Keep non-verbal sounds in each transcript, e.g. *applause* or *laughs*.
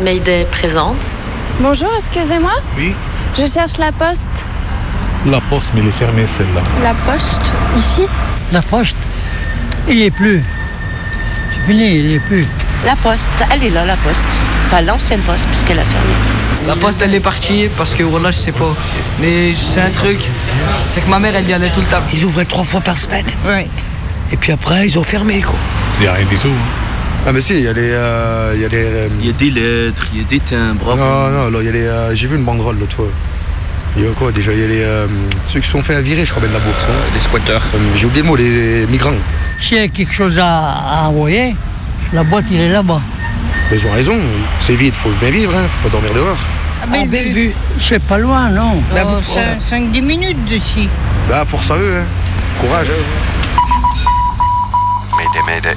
Mayday présente. Bonjour, excusez-moi. Oui. Je cherche la poste. La poste, mais elle est fermée celle-là. La poste Ici? La poste? Il n'y est plus. C'est fini, il n'y est plus. La poste, elle est là, la poste. Enfin, l'ancienne poste, puisqu'elle a fermé. La poste, elle est partie parce que voilà, je sais pas. Mais c'est un truc, c'est que ma mère, elle y allait tout le temps. Ils ouvraient trois fois par semaine. Oui. Et puis après, ils ont fermé, quoi. Il n'y a rien du tout. hein. Ah mais si, il y a les... euh, il y a les euh, Il y a des lettres, il y a des timbres. non, non, là, il y a les... euh, J'ai vu une banderole l'autre fois. Il y a quoi déjà Il y a les... euh, ceux qui se sont fait virer, je crois, bien de la bourse. hein. les squatteurs. Euh, J'ai oublié le mot, les migrants. S'il y a quelque chose à, à envoyer, la boîte, il est là-bas. Mais ils ont raison. C'est vide, faut bien vivre, hein. Faut pas dormir dehors. Ah, mais Bellevue C'est pas loin, non Bah, vous- 5-10 minutes d'ici. Bah, force à eux, hein. Courage, hein. Mayday, Mayday.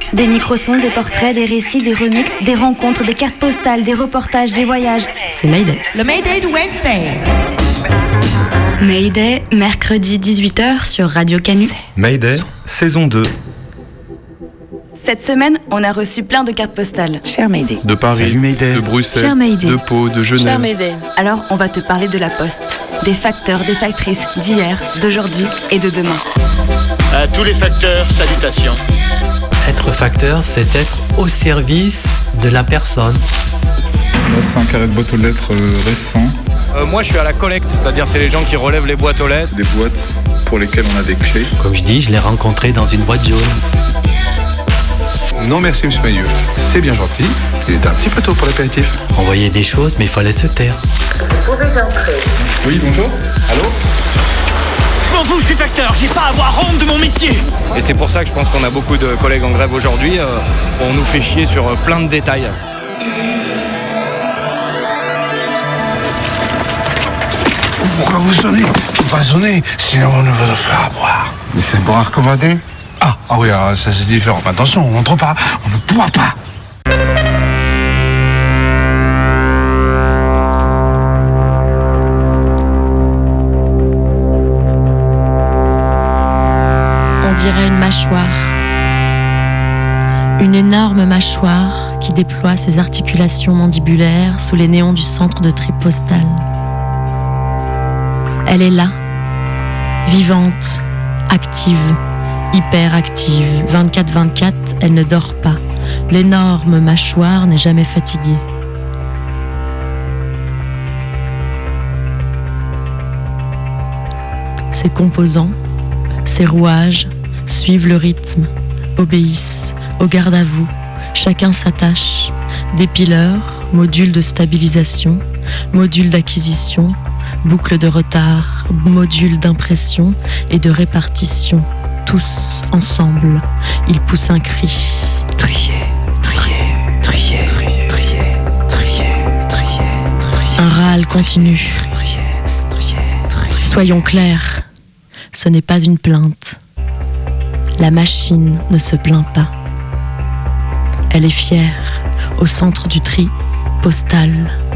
Des microsons, des portraits, des récits, des remixes, des rencontres, des cartes postales, des reportages, des voyages. C'est Mayday. Le Mayday de Wednesday Mayday, mercredi 18h sur Radio Canu. Mayday, saison 2. Cette semaine, on a reçu plein de cartes postales. Cher Mayday. De Paris, Mayday. de Bruxelles, Cher Mayday. de Pau, de Cher Genève. Mayday. Alors, on va te parler de la poste, des facteurs, des factrices d'hier, d'aujourd'hui et de demain. À tous les facteurs, salutations. Facteur, c'est être au service de la personne. Là, c'est un carré de boîte aux lettres euh, récent. Euh, moi, je suis à la collecte, c'est-à-dire c'est les gens qui relèvent les boîtes aux lettres. Des boîtes pour lesquelles on a des clés. Comme je dis, je l'ai rencontré dans une boîte jaune. Non, merci, monsieur Maillot. C'est bien gentil. Il est un petit peu tôt pour l'apéritif. On voyait des choses, mais il fallait se taire. Oui, bonjour. Allô? Fous, je suis facteur, j'ai pas à avoir honte de mon métier. Et c'est pour ça que je pense qu'on a beaucoup de collègues en grève aujourd'hui. euh, on nous fait chier sur euh, plein de détails. Pourquoi vous sonnez? Faut pas sonner, sinon on ne veut faire à boire. Mais c'est pour recommander Ah, ah oui, alors ça c'est différent. Mais attention, on n'entre pas, on ne boit pas. Une énorme mâchoire qui déploie ses articulations mandibulaires sous les néons du centre de tri postal. Elle est là, vivante, active, hyper active. 24-24, elle ne dort pas. L'énorme mâchoire n'est jamais fatiguée. Ses composants, ses rouages suivent le rythme, obéissent au garde à vous. Chacun s'attache. Dépileur, module de stabilisation, module d'acquisition, boucle de retard, module d'impression et de répartition. Tous ensemble, ils poussent un cri. Trier, trier, trier, trier, trier, trier, trier. Un râle continu. Soyons clairs, ce n'est pas une plainte. La machine ne se plaint pas. Elle est fière. Au centre du tri postal,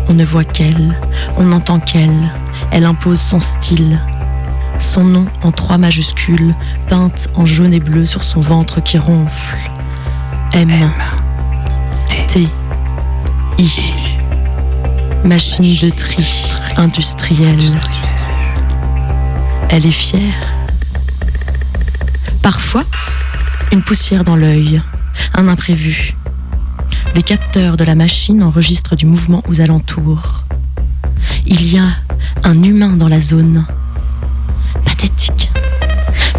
on ne voit qu'elle, on n'entend qu'elle. Elle impose son style. Son nom en trois majuscules, peinte en jaune et bleu sur son ventre qui ronfle. M. T. I. Machine de tri industrielle. Elle est fière. Parfois, une poussière dans l'œil, un imprévu. Les capteurs de la machine enregistrent du mouvement aux alentours. Il y a un humain dans la zone. Pathétique.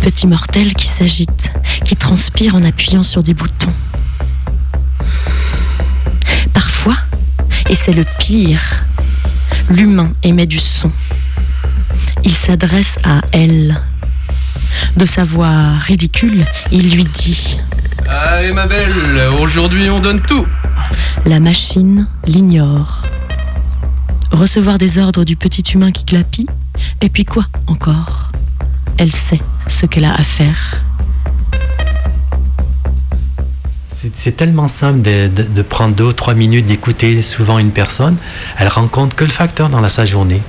Petit mortel qui s'agite, qui transpire en appuyant sur des boutons. Parfois, et c'est le pire, l'humain émet du son. Il s'adresse à elle. De sa voix ridicule, il lui dit Allez ma belle, aujourd'hui on donne tout. La machine l'ignore. Recevoir des ordres du petit humain qui glapit Et puis quoi encore? Elle sait ce qu'elle a à faire. C'est tellement simple de, de, de, prendre deux ou trois minutes d'écouter souvent une personne. Elle rencontre que le facteur dans la, sa journée.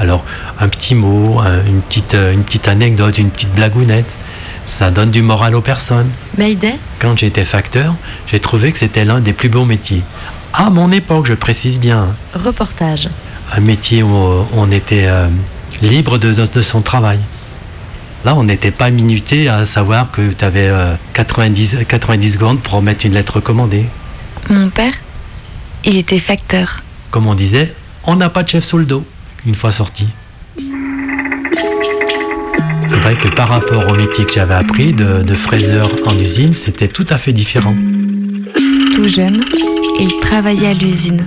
Alors, un petit mot, un, une, petite, une petite anecdote, une petite blagounette, ça donne du moral aux personnes. Mayday Quand j'étais facteur, j'ai trouvé que c'était l'un des plus beaux métiers. À mon époque, je précise bien. Reportage. Un métier où on était euh, libre de, de son travail. Là, on n'était pas minuté à savoir que tu avais euh, 90, 90 secondes pour remettre une lettre commandée. Mon père, il était facteur. Comme on disait, on n'a pas de chef sous le dos, une fois sorti. C'est vrai que par rapport au métier que j'avais appris de, de fraiseur en usine, c'était tout à fait différent. Tout jeune, il travaillait à l'usine.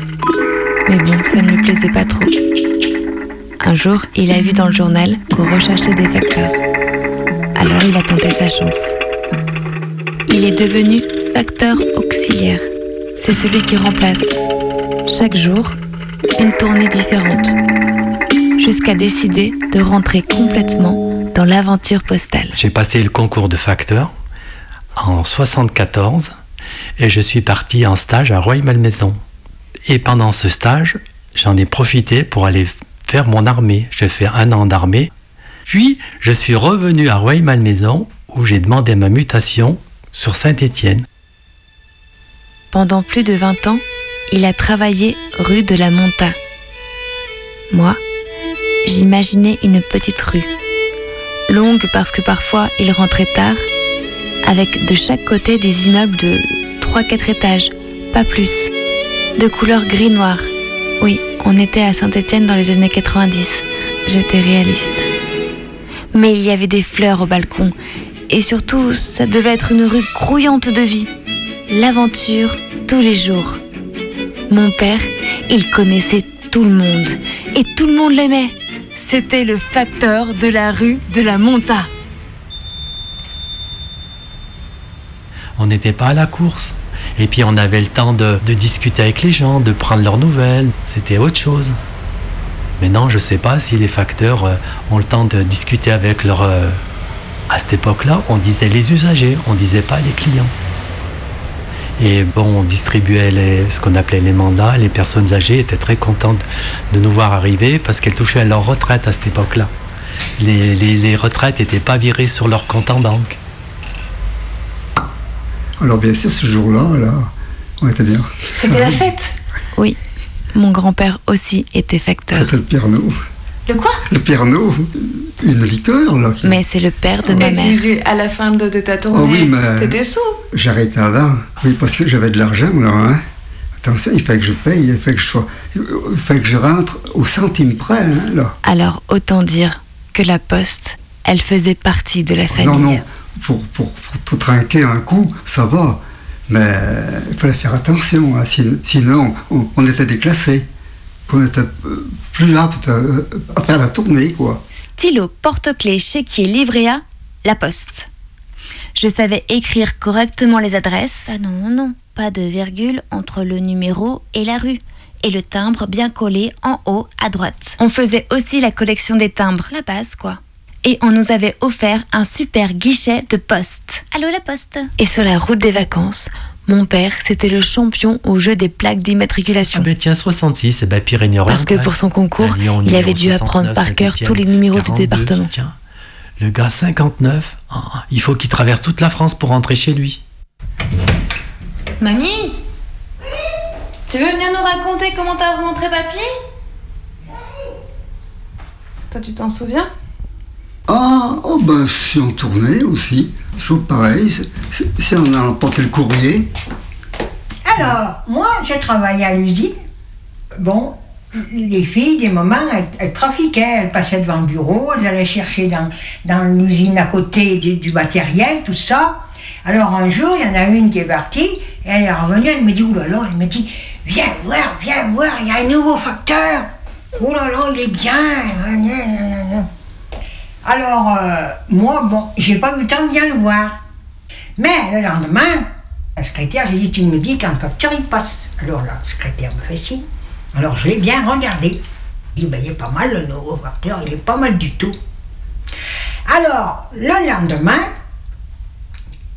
Mais bon, ça ne lui plaisait pas trop. Un jour, il a vu dans le journal qu'on recherchait des facteurs. Alors il a tenté sa chance. Il est devenu facteur auxiliaire. C'est celui qui remplace, chaque jour, une tournée différente, jusqu'à décider de rentrer complètement dans l'aventure postale. J'ai passé le concours de facteur en 74 et je suis parti en stage à Roy-Malmaison. Et pendant ce stage, j'en ai profité pour aller faire mon armée. J'ai fait un an d'armée puis, je suis revenu à Rueil-Malmaison où j'ai demandé ma mutation sur Saint-Étienne. Pendant plus de 20 ans, il a travaillé rue de la Monta. Moi, j'imaginais une petite rue, longue parce que parfois il rentrait tard, avec de chaque côté des immeubles de 3-4 étages, pas plus, de couleur gris-noir. Oui, on était à Saint-Étienne dans les années 90. J'étais réaliste mais il y avait des fleurs au balcon. Et surtout, ça devait être une rue grouillante de vie. L'aventure tous les jours. Mon père, il connaissait tout le monde. Et tout le monde l'aimait. C'était le facteur de la rue de la Monta. On n'était pas à la course. Et puis on avait le temps de, discuter avec les gens, de prendre leurs nouvelles. C'était autre chose. Maintenant, je ne sais pas si les facteurs euh, ont le temps de discuter avec leur... Euh, à cette époque-là, on disait les usagers, on ne disait pas les clients. Et bon, on distribuait les, ce qu'on appelait les mandats. Les personnes âgées étaient très contentes de nous voir arriver parce qu'elles touchaient à leur retraite à cette époque-là. Les, les, les retraites n'étaient pas virées sur leur compte en banque. Alors bien sûr, ce jour-là, là, on était bien. C'était la fête Oui. Mon grand-père aussi était facteur. C'était le Pernod. Le quoi? Le Pernod. Une liqueur, là. Qui... Mais c'est le père de ma Et mère. tu- à la fin de, de ta tournée, Oh oui, mais- t'étais sous? J'arrêtais là. Oui, parce que j'avais de l'argent, là. Hein. Attention, il fait que je paye, il fait que je sois. Il fait que je rentre au centime près, hein, là. Alors autant dire que la poste, elle faisait partie de la famille. Non, non. Pour, pour, pour tout trinquer un coup, ça va. Mais il fallait faire attention, hein, sin- sinon on, on était déclassés. On était euh, plus apte euh, à faire la tournée, quoi. Stylo, porte-clés, chéquier, livret A, la poste. Je savais écrire correctement les adresses. Ah non, non, non, pas de virgule entre le numéro et la rue. Et le timbre bien collé en haut à droite. On faisait aussi la collection des timbres. La base, quoi. Et on nous avait offert un super guichet de poste. Allô, la poste Et sur la route des vacances, mon père, c'était le champion au jeu des plaques d'immatriculation. Ah ben tiens, 66, eh ben Pyrénées-Orientales. Parce que pour son concours, Lyon il avait dû 69, apprendre par cœur tous les numéros des 42, départements. Tiens, le gars 59, ah, il faut qu'il traverse toute la France pour rentrer chez lui. Mamie? Tu veux venir nous raconter comment t'as remontré papy? Toi, tu t'en souviens? Ah, oh ben, si on tournait aussi, c'est toujours pareil. c'est- c'est- Si on a emporté le courrier, Alors, moi, je travaillais à l'usine. Bon, les filles, des moments, elles, trafiquaient. Elles passaient devant le bureau, elles allaient chercher dans, l'usine à côté du, matériel, tout ça. Alors, un jour, il y en a une qui est partie, et elle est revenue, elle me dit, là, elle me dit, viens voir, viens voir, il y a un nouveau facteur. Là, il est bien. Alors, euh, moi, bon, j'ai pas eu le temps de bien le voir. Mais le lendemain, la secrétaire, j'ai dit, tu me dis le facteur il passe. Alors la secrétaire me fait signe. Alors je l'ai bien regardé. Je dis, ben, il est pas mal le nouveau facteur, il est pas mal du tout. Alors, le lendemain,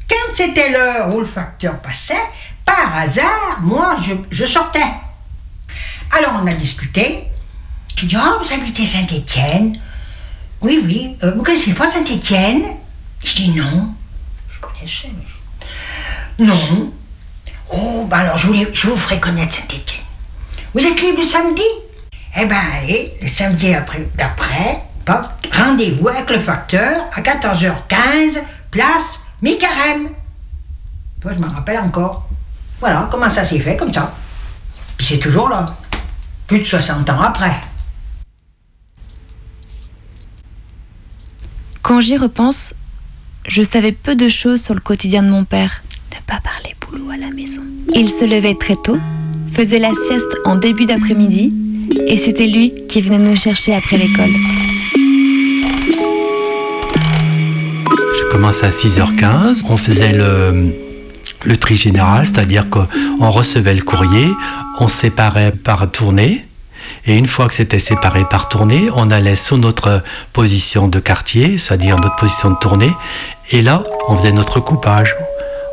quand c'était l'heure où le facteur passait, par hasard, moi, je, je sortais. Alors on a discuté. Je dis, oh, vous habitez Saint-Étienne Oui, oui. Euh, vous connaissez pas Saint-Étienne? Je dis, non. Je connaissais. mais- Non. Oh, ben alors je, vous ferai connaître Saint-Étienne. Vous êtes libre le samedi? Eh ben allez, le samedi après, d'après, rendez-vous avec le facteur à 14h15, place mi-carême. Je m'en rappelle encore. Voilà comment ça s'est fait, comme ça. Puis c'est toujours là. Plus de 60 ans après. Quand j'y repense, je savais peu de choses sur le quotidien de mon père. Ne pas parler boulot à la maison. Il se levait très tôt, faisait la sieste en début d'après-midi, et c'était lui qui venait nous chercher après l'école. Je commençais à 6h15, on faisait le, le tri général, c'est-à-dire qu'on recevait le courrier, on séparait par tournée, et une fois que c'était séparé par tournée, on allait sous notre position de quartier, c'est-à-dire notre position de tournée, et là, on faisait notre coupage.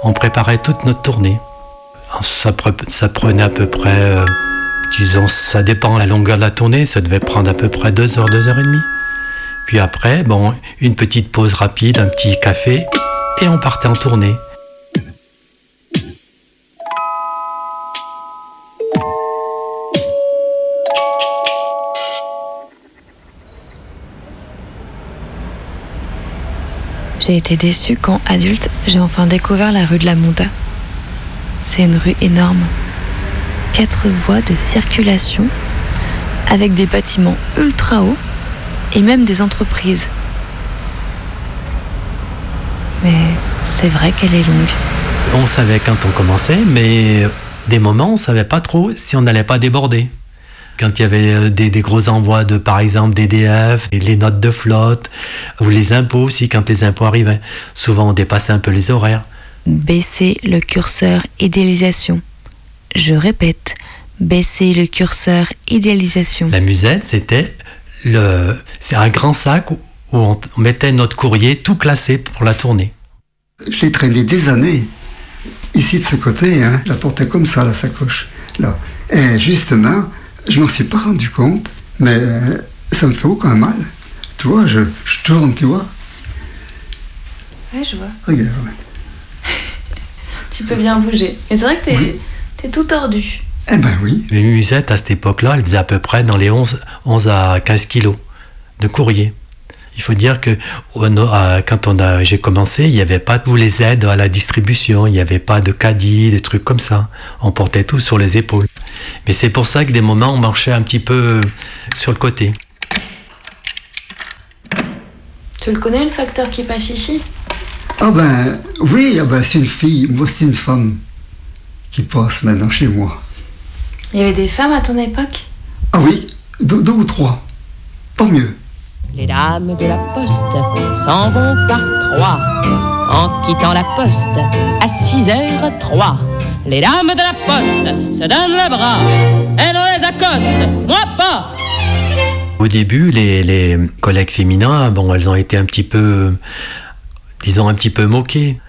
On préparait toute notre tournée. Ça, pre- ça prenait à peu près, euh, disons, ça dépend la longueur de la tournée, ça devait prendre à peu près 2 heures, 2 heures et demie. Puis après, bon, une petite pause rapide, un petit café, et on partait en tournée. J'ai été déçue quand, adulte, j'ai enfin découvert la rue de la Monta. C'est une rue énorme. Quatre voies de circulation, avec des bâtiments ultra hauts et même des entreprises. Mais c'est vrai qu'elle est longue. On savait quand on commençait, mais des moments, on savait pas trop si on n'allait pas déborder. Quand il y avait euh, des, des gros envois de, par exemple, d'EDF, et les notes de flotte, ou les impôts aussi, quand les impôts arrivaient. Souvent, on dépassait un peu les horaires. Baisser le curseur idéalisation. Je répète, baisser le curseur idéalisation. La musette, c'était le, c'est un grand sac où on, on mettait notre courrier tout classé pour la tournée. Je l'ai traîné des années. Ici, de ce côté, hein, je la portais comme ça, la sacoche. Là. Et justement, je m'en suis pas rendu compte, mais euh, ça me fait aucun mal. Tu vois, je, je tourne, tu vois. Ouais, je vois. Regarde. *laughs* Tu peux bien bouger. Mais c'est vrai que t'es t'es tout tordu. Eh ben oui. Les musettes, à cette époque-là, elles faisaient à peu près dans les 11, 11 à 15 kilos de courrier. Il faut dire que on a- quand on a, j'ai commencé, il n'y avait pas tous les aides à la distribution, il n'y avait pas de caddie, des trucs comme ça. On portait tout sur les épaules. Mais c'est pour ça que des moments, on marchait un petit peu sur le côté. Tu le connais le facteur qui passe ici? Ah ben oui, ah ben, c'est une fille, moi c'est une femme qui passe maintenant chez moi. Il y avait des femmes à ton époque? Ah oui, deux, deux ou trois, pas mieux. Les dames de la poste s'en vont par trois en quittant la poste à 6h03. Les dames de la poste se donnent le bras, elles on les accoste, moi pas. Au début, les, collègues féminins, bon, elles ont été un petit peu, disons, un petit peu moquées.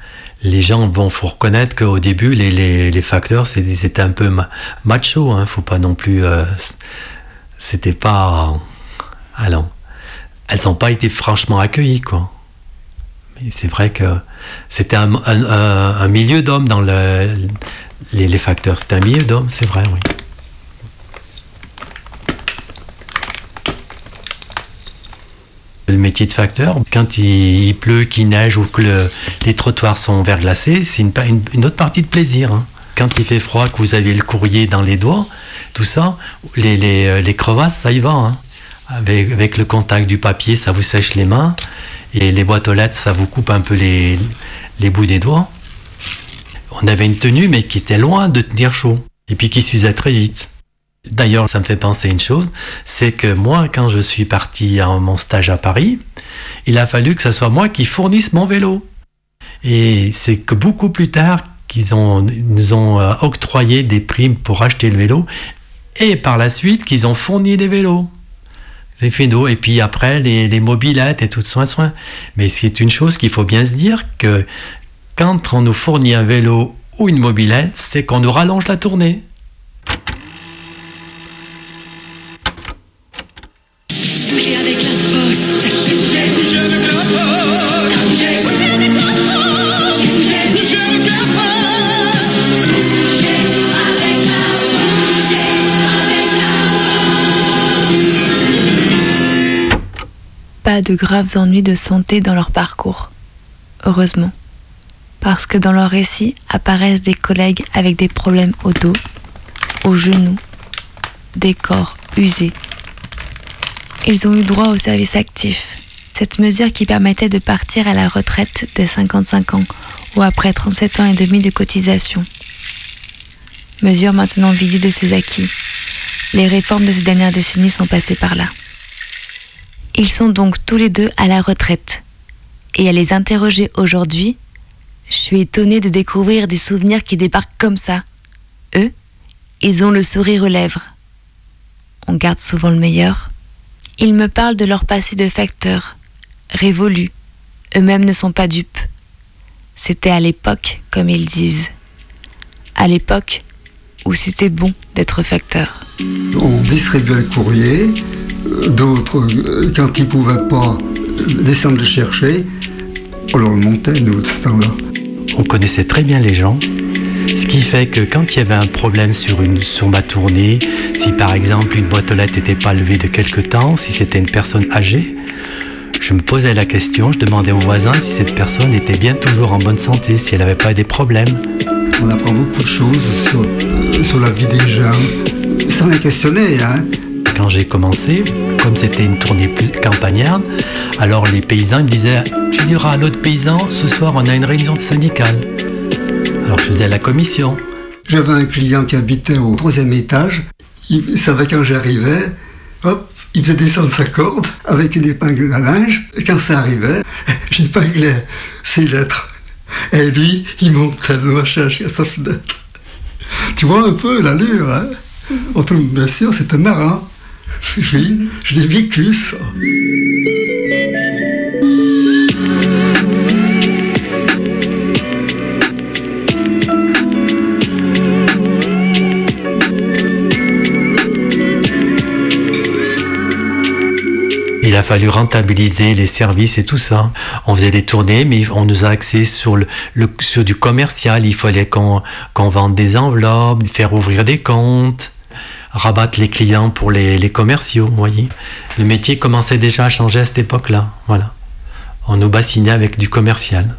Les gens, bon, faut reconnaître qu'au début, les, les, les facteurs, c'était un peu ma- macho, hein, faut pas non plus, euh, c'était pas, allons, elles n'ont pas été franchement accueillies, quoi. Mais c'est vrai que c'était un, milieu d'hommes dans le, les, facteurs, c'était un milieu d'hommes, c'est vrai, oui. Le métier de facteur, quand il, pleut, qu'il neige ou que le- les trottoirs sont verglacés, c'est une, une- autre partie de plaisir. hein. Quand il fait froid, que vous avez le courrier dans les doigts, tout ça, les, euh, crevasses, ça y va. hein. Avec, avec le contact du papier, ça vous sèche les mains. Et les boîtes aux lettres, ça vous coupe un peu les, les bouts des doigts. On avait une tenue, mais qui était loin de tenir chaud. Et puis qui s'usait très vite. D'ailleurs, ça me fait penser à une chose, c'est que moi, quand je suis parti à mon stage à Paris, il a fallu que ce soit moi qui fournisse mon vélo. Et c'est que beaucoup plus tard qu'ils ont, nous ont euh, octroyé des primes pour acheter le vélo. Et par la suite, qu'ils ont fourni des vélos. Vélos. Et puis après, les, les mobilettes et tout soin soin. Mais c'est une chose qu'il faut bien se dire que quand on nous fournit un vélo ou une mobilette, c'est qu'on nous rallonge la tournée. De graves ennuis de santé dans leur parcours. Heureusement. Parce que dans leur récit apparaissent des collègues avec des problèmes au dos, aux genoux, des corps usés. Ils ont eu droit au service actif, cette mesure qui permettait de partir à la retraite dès 55 ans ou après 37 ans et demi de cotisation. Mesure maintenant vidée de ses acquis. Les réformes de ces dernières décennies sont passées par là. Ils sont donc tous les deux à la retraite. Et à les interroger aujourd'hui, je suis étonnée de découvrir des souvenirs qui débarquent comme ça. Eux, ils ont le sourire aux lèvres. On garde souvent le meilleur. Ils me parlent de leur passé de facteurs, révolus. Eux-mêmes ne sont pas dupes. C'était à l'époque, comme ils disent. À l'époque où c'était bon d'être facteur. On distribuait le courrier, d'autres, euh, quand ils ne pouvaient pas descendre le chercher, on leur montait, nous, de ce temps-là. On connaissait très bien les gens, ce qui fait que quand il y avait un problème sur, une, sur ma tournée, si par exemple une boîte aux lettres n'était pas levée de quelque temps, si c'était une personne âgée, je me posais la question, je demandais aux voisins si cette personne était bien toujours en bonne santé, si elle n'avait pas des problèmes. On apprend beaucoup de choses sur, euh, sur la vie des gens, sans les questionner. Hein. Quand j'ai commencé, comme c'était une tournée campagnarde, alors les paysans me disaient Tu diras à l'autre paysan, ce soir on a une réunion syndicale. Alors je faisais la commission. J'avais un client qui habitait au troisième étage. Il savait quand j'arrivais, hop, il faisait descendre sa corde avec une épingle à linge. Et quand ça arrivait, *laughs* j'épinglais ses lettres. Et lui, il montait le machin jusqu'à sa fenêtre. Tu vois un peu l'allure, hein Enfin, bien sûr, c'était marrant. Oui, je l'ai vécu, ça. Il a fallu rentabiliser les services et tout ça. On faisait des tournées, mais on nous a axé sur, le, du commercial. Il fallait qu'on vende des enveloppes, faire ouvrir des comptes, rabattre les clients pour les, commerciaux, vous voyez. Le métier commençait déjà à changer à cette époque-là. On nous bassinait avec du commercial.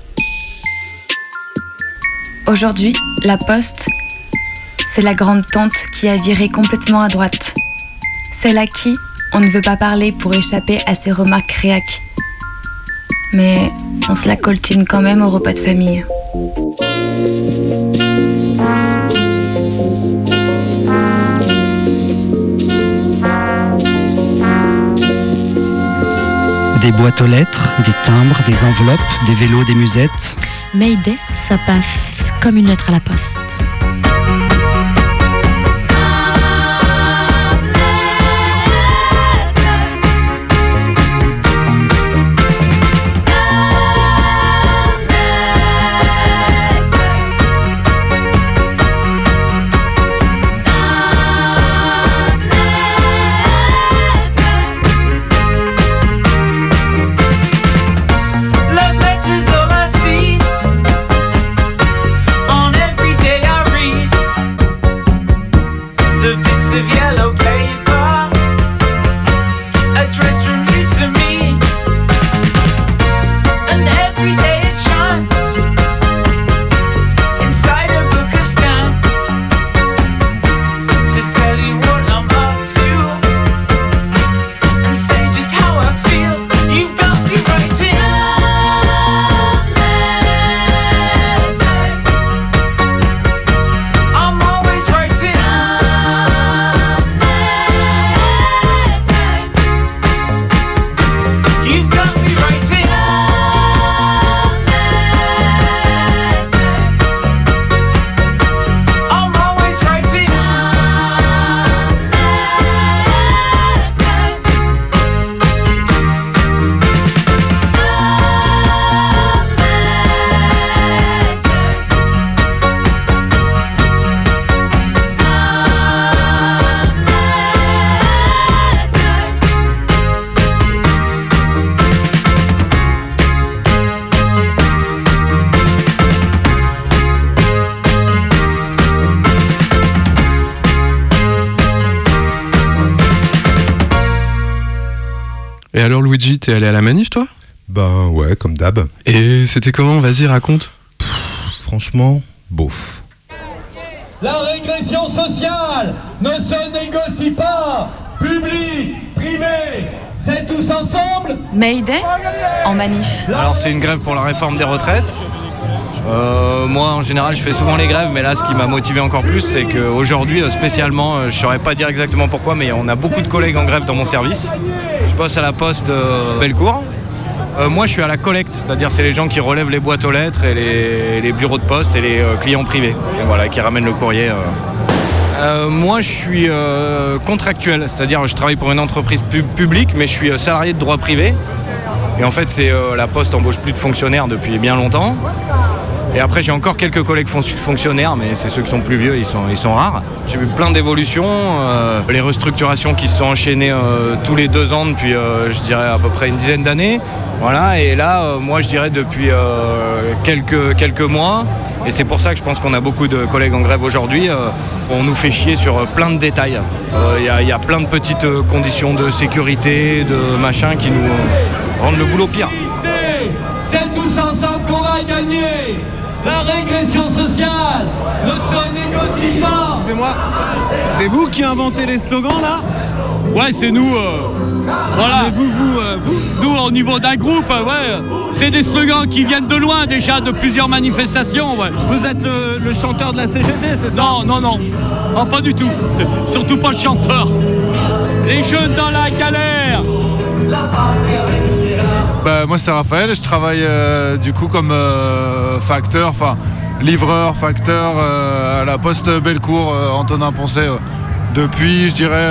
Aujourd'hui, la poste, c'est la grande tante qui a viré complètement à droite. Celle à qui on ne veut pas parler pour échapper à ses remarques réac. Mais on se la coltine quand même au repas de famille. Des boîtes aux lettres, des timbres, des enveloppes, des vélos, des musettes. Mayday, ça passe comme une lettre à la poste. Luigi, t'es allé à la manif toi? Ben ouais, comme d'hab. Et c'était comment? Vas-y, raconte. Franchement, bof. La régression sociale ne se négocie pas. Public, privé, c'est tous ensemble. Mayday en manif. Alors c'est une grève pour la réforme des retraites. Euh, moi en général je fais souvent les grèves mais là ce qui m'a motivé encore plus c'est qu'aujourd'hui euh, spécialement euh, je saurais pas dire exactement pourquoi mais on a beaucoup de collègues en grève dans mon service. Je bosse à la poste euh, Bellecour. Euh, moi je suis à la collecte, c'est-à-dire c'est les gens qui relèvent les boîtes aux lettres et les, bureaux de poste et les euh, clients privés. Et voilà, qui ramènent le courrier. moi je suis contractuel, c'est-à-dire je travaille pour une entreprise pub- publique mais je suis salarié de droit privé. Et en fait c'est la poste embauche plus de fonctionnaires depuis bien longtemps. Et après, j'ai encore quelques collègues fon- fonctionnaires, mais c'est ceux qui sont plus vieux, ils sont, ils sont rares. J'ai vu plein d'évolutions, euh, les restructurations qui se sont enchaînées euh, tous les deux ans depuis, euh, je dirais, à peu près une dizaine d'années. Voilà, et là, moi, je dirais depuis quelques, quelques mois, et c'est pour ça que je pense qu'on a beaucoup de collègues en grève aujourd'hui, on nous fait chier sur plein de détails. Il y, y a plein de petites conditions de sécurité, de machin qui nous rendent le boulot pire. C'est tous ensemble qu'on va gagner. La régression sociale négocie pas. Excusez-moi, c'est vous qui inventez les slogans là? Ouais, c'est nous. euh, voilà. Mais vous, vous, euh, vous Nous, au niveau d'un groupe, euh, ouais, c'est des slogans qui viennent de loin déjà, de plusieurs manifestations. Ouais. Vous êtes le, le chanteur de la CGT, c'est ça? Non, non, non. Ah, pas du tout. Surtout pas le chanteur. Les jeunes dans la galère. Bah, moi c'est Raphaël, je travaille euh, du coup comme euh, facteur, enfin livreur, facteur euh, à la poste Bellecour, Antonin Poncet. Depuis, je dirais,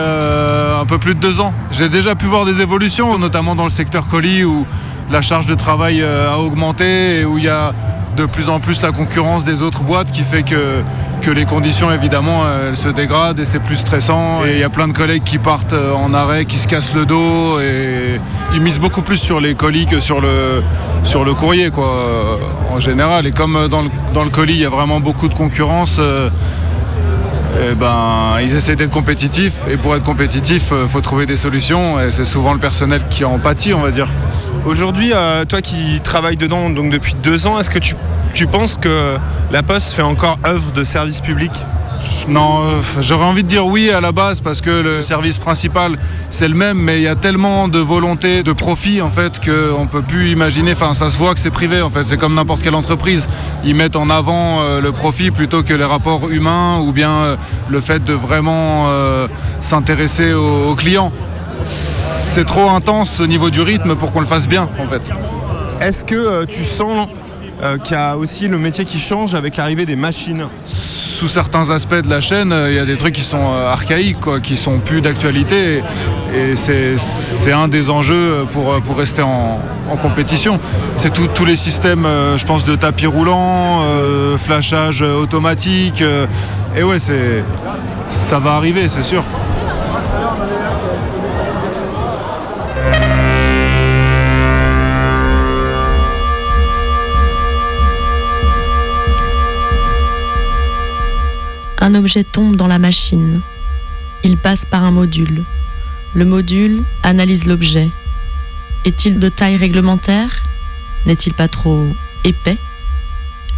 un peu plus de deux ans. J'ai déjà pu voir des évolutions, notamment dans le secteur colis où la charge de travail a augmenté et où il y a de plus en plus la concurrence des autres boîtes qui fait que, que les conditions évidemment elles se dégradent et c'est plus stressant. Et il y a plein de collègues qui partent euh, en arrêt, qui se cassent le dos et ils misent beaucoup plus sur les colis que sur le, sur le courrier quoi euh, en général. Et comme euh, dans le, dans le colis il y a vraiment beaucoup de concurrence euh, eh ben, ils essaient d'être compétitifs. Et pour être compétitif, il faut trouver des solutions. Et c'est souvent le personnel qui en pâtit, on va dire. Aujourd'hui, toi qui travailles dedans donc depuis deux ans, est-ce que tu, tu penses que la Poste fait encore œuvre de service public? Non, euh, j'aurais envie de dire oui à la base parce que le service principal c'est le même, mais il y a tellement de volonté, de profit en fait qu'on peut plus imaginer. Enfin, ça se voit que c'est privé en fait. C'est comme n'importe quelle entreprise. Ils mettent en avant euh, le profit plutôt que les rapports humains ou bien euh, le fait de vraiment euh, s'intéresser aux, aux clients. C'est trop intense au niveau du rythme pour qu'on le fasse bien en fait. Est-ce que euh, tu sens euh, qu'il y a aussi le métier qui change avec l'arrivée des machines sous certains aspects de la chaîne, euh, il y a des trucs qui sont euh, archaïques, quoi, qui sont plus d'actualité. Et, c'est, un des enjeux pour, pour rester en, compétition. C'est tous les systèmes, je pense, de tapis roulant, flashage automatique. et ouais, ça va arriver, c'est sûr. Un objet tombe dans la machine. Il passe par un module. Le module analyse l'objet. Est-il de taille réglementaire? N'est-il pas trop épais?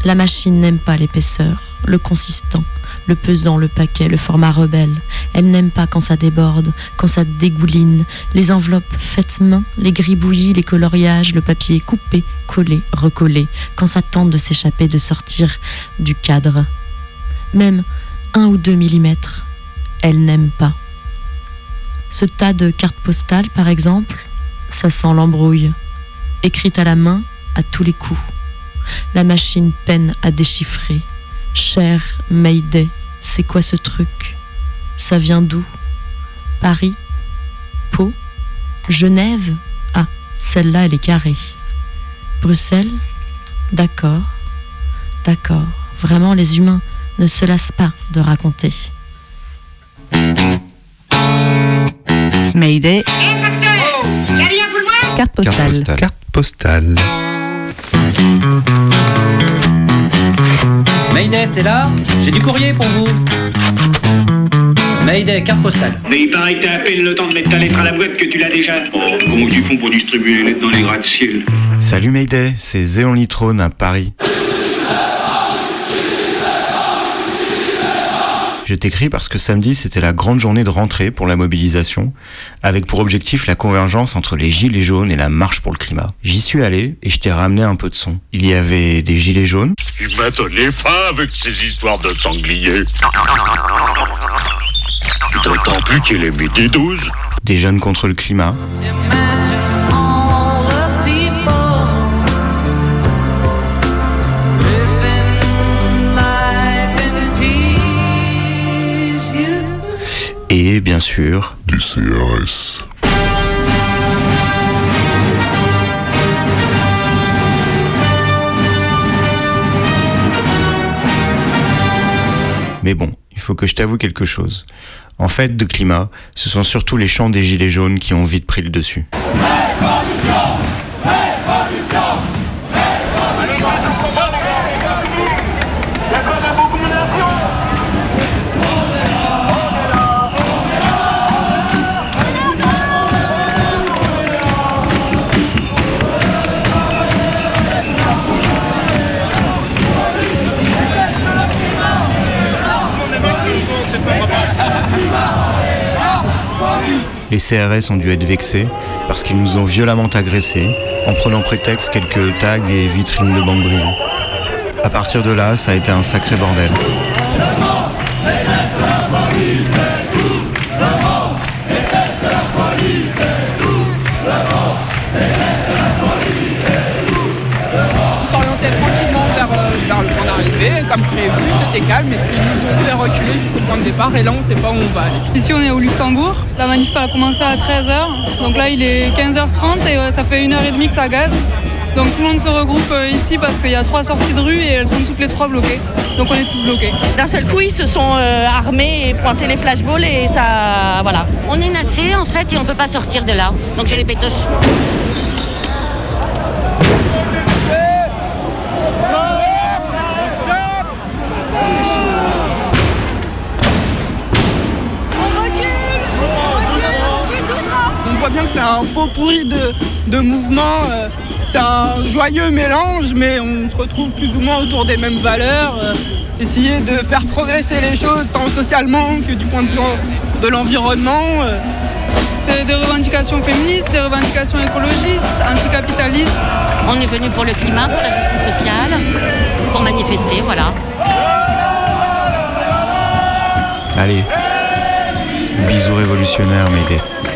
La machine n'aime pas l'épaisseur, le consistant, le pesant, le paquet, le format rebelle. Elle n'aime pas quand ça déborde, quand ça dégouline, les enveloppes faites main, les gribouillis, les coloriages, le papier coupé, collé, recollé, quand ça tente de s'échapper, de sortir du cadre. Même un ou deux millimètres, elle n'aime pas. Ce tas de cartes postales, par exemple, ça sent l'embrouille. Écrite à la main, à tous les coups. La machine peine à déchiffrer. Cher Mayday, c'est quoi ce truc? Ça vient d'où? Paris? Pau? Genève? Ah, celle-là, elle est carrée. Bruxelles? D'accord. D'accord. Vraiment, les humains ne se lassent pas de raconter. Mayday. Carte postale. Carte postale. Mayday, c'est là J'ai du courrier pour vous. Mayday, carte postale. Mais il paraît que t'as à peine le temps de mettre ta lettre à la boîte que tu l'as déjà. Oh, comment ils font pour distribuer les lettres dans les gratte-ciel Salut Mayday, c'est Zéon Litrone à Paris. Je t'écris parce que samedi c'était la grande journée de rentrée pour la mobilisation, avec pour objectif la convergence entre les gilets jaunes et la marche pour le climat. J'y suis allé et je t'ai ramené un peu de son. Il y avait des gilets jaunes. Il m'a donné faim avec ces histoires de sangliers. D'autant plus qu'il est midi 12. Des jeunes contre le climat. Et bien sûr, du CRS. Mais bon, il faut que je t'avoue quelque chose. En fait, de climat, ce sont surtout les chants des gilets jaunes qui ont vite pris le dessus. Les CRS ont dû être vexés parce qu'ils nous ont violemment agressés en prenant prétexte quelques tags et vitrines de banque brisées. À partir de là, ça a été un sacré bordel. Calme, et puis ils nous ont fait reculer jusqu'au point de départ, et là on sait pas où on va aller. Ici on est au Luxembourg, la manif a commencé à 13h, donc là il est 15h30 et euh, ça fait une heure et demie que ça gaze. Donc tout le monde se regroupe euh, ici parce qu'il y a trois sorties de rue et elles sont toutes les trois bloquées. Donc on est tous bloqués. D'un seul coup, ils se sont euh, armés et pointé les flashballs et ça. Voilà. On est nassé en fait et on peut pas sortir de là. Donc j'ai les pétoches. Voit bien que c'est un pot pourri de, de mouvements. euh, c'est un joyeux mélange, mais on se retrouve plus ou moins autour des mêmes valeurs. euh, essayer de faire progresser les choses tant socialement que du point de vue de l'environnement. euh. C'est des revendications féministes, des revendications écologistes, anticapitalistes. On est venu pour le climat, pour la justice sociale, pour manifester, voilà. Allez, bisous révolutionnaires. Cher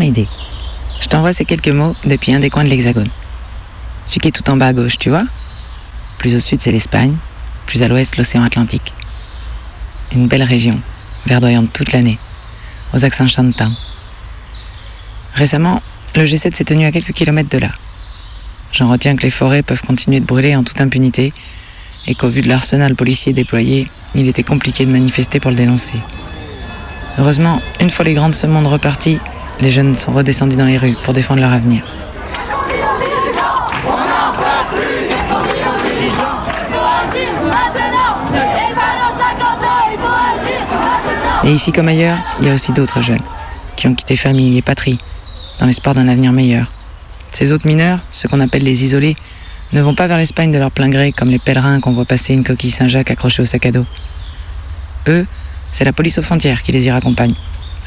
Je t'envoie ces quelques mots depuis un des coins de l'Hexagone. Celui qui est tout en bas à gauche, tu vois Plus au sud, c'est l'Espagne, plus à l'ouest, l'océan Atlantique. Une belle région, verdoyante toute l'année, aux accents chantants. Récemment, le G7 s'est tenu à quelques kilomètres de là. J'en retiens que les forêts peuvent continuer de brûler en toute impunité et qu'au vu de l'arsenal policier déployé, il était compliqué de manifester pour le dénoncer. Heureusement, une fois les grandes semondes reparties, les jeunes sont redescendus dans les rues pour défendre leur avenir. Et ici comme ailleurs, il y a aussi d'autres jeunes qui ont quitté famille et patrie dans l'espoir d'un avenir meilleur. Ces autres mineurs, ceux qu'on appelle les isolés, ne vont pas vers l'Espagne de leur plein gré comme les pèlerins qu'on voit passer une coquille Saint-Jacques accrochée au sac à dos. Eux, c'est la police aux frontières qui les y raccompagne,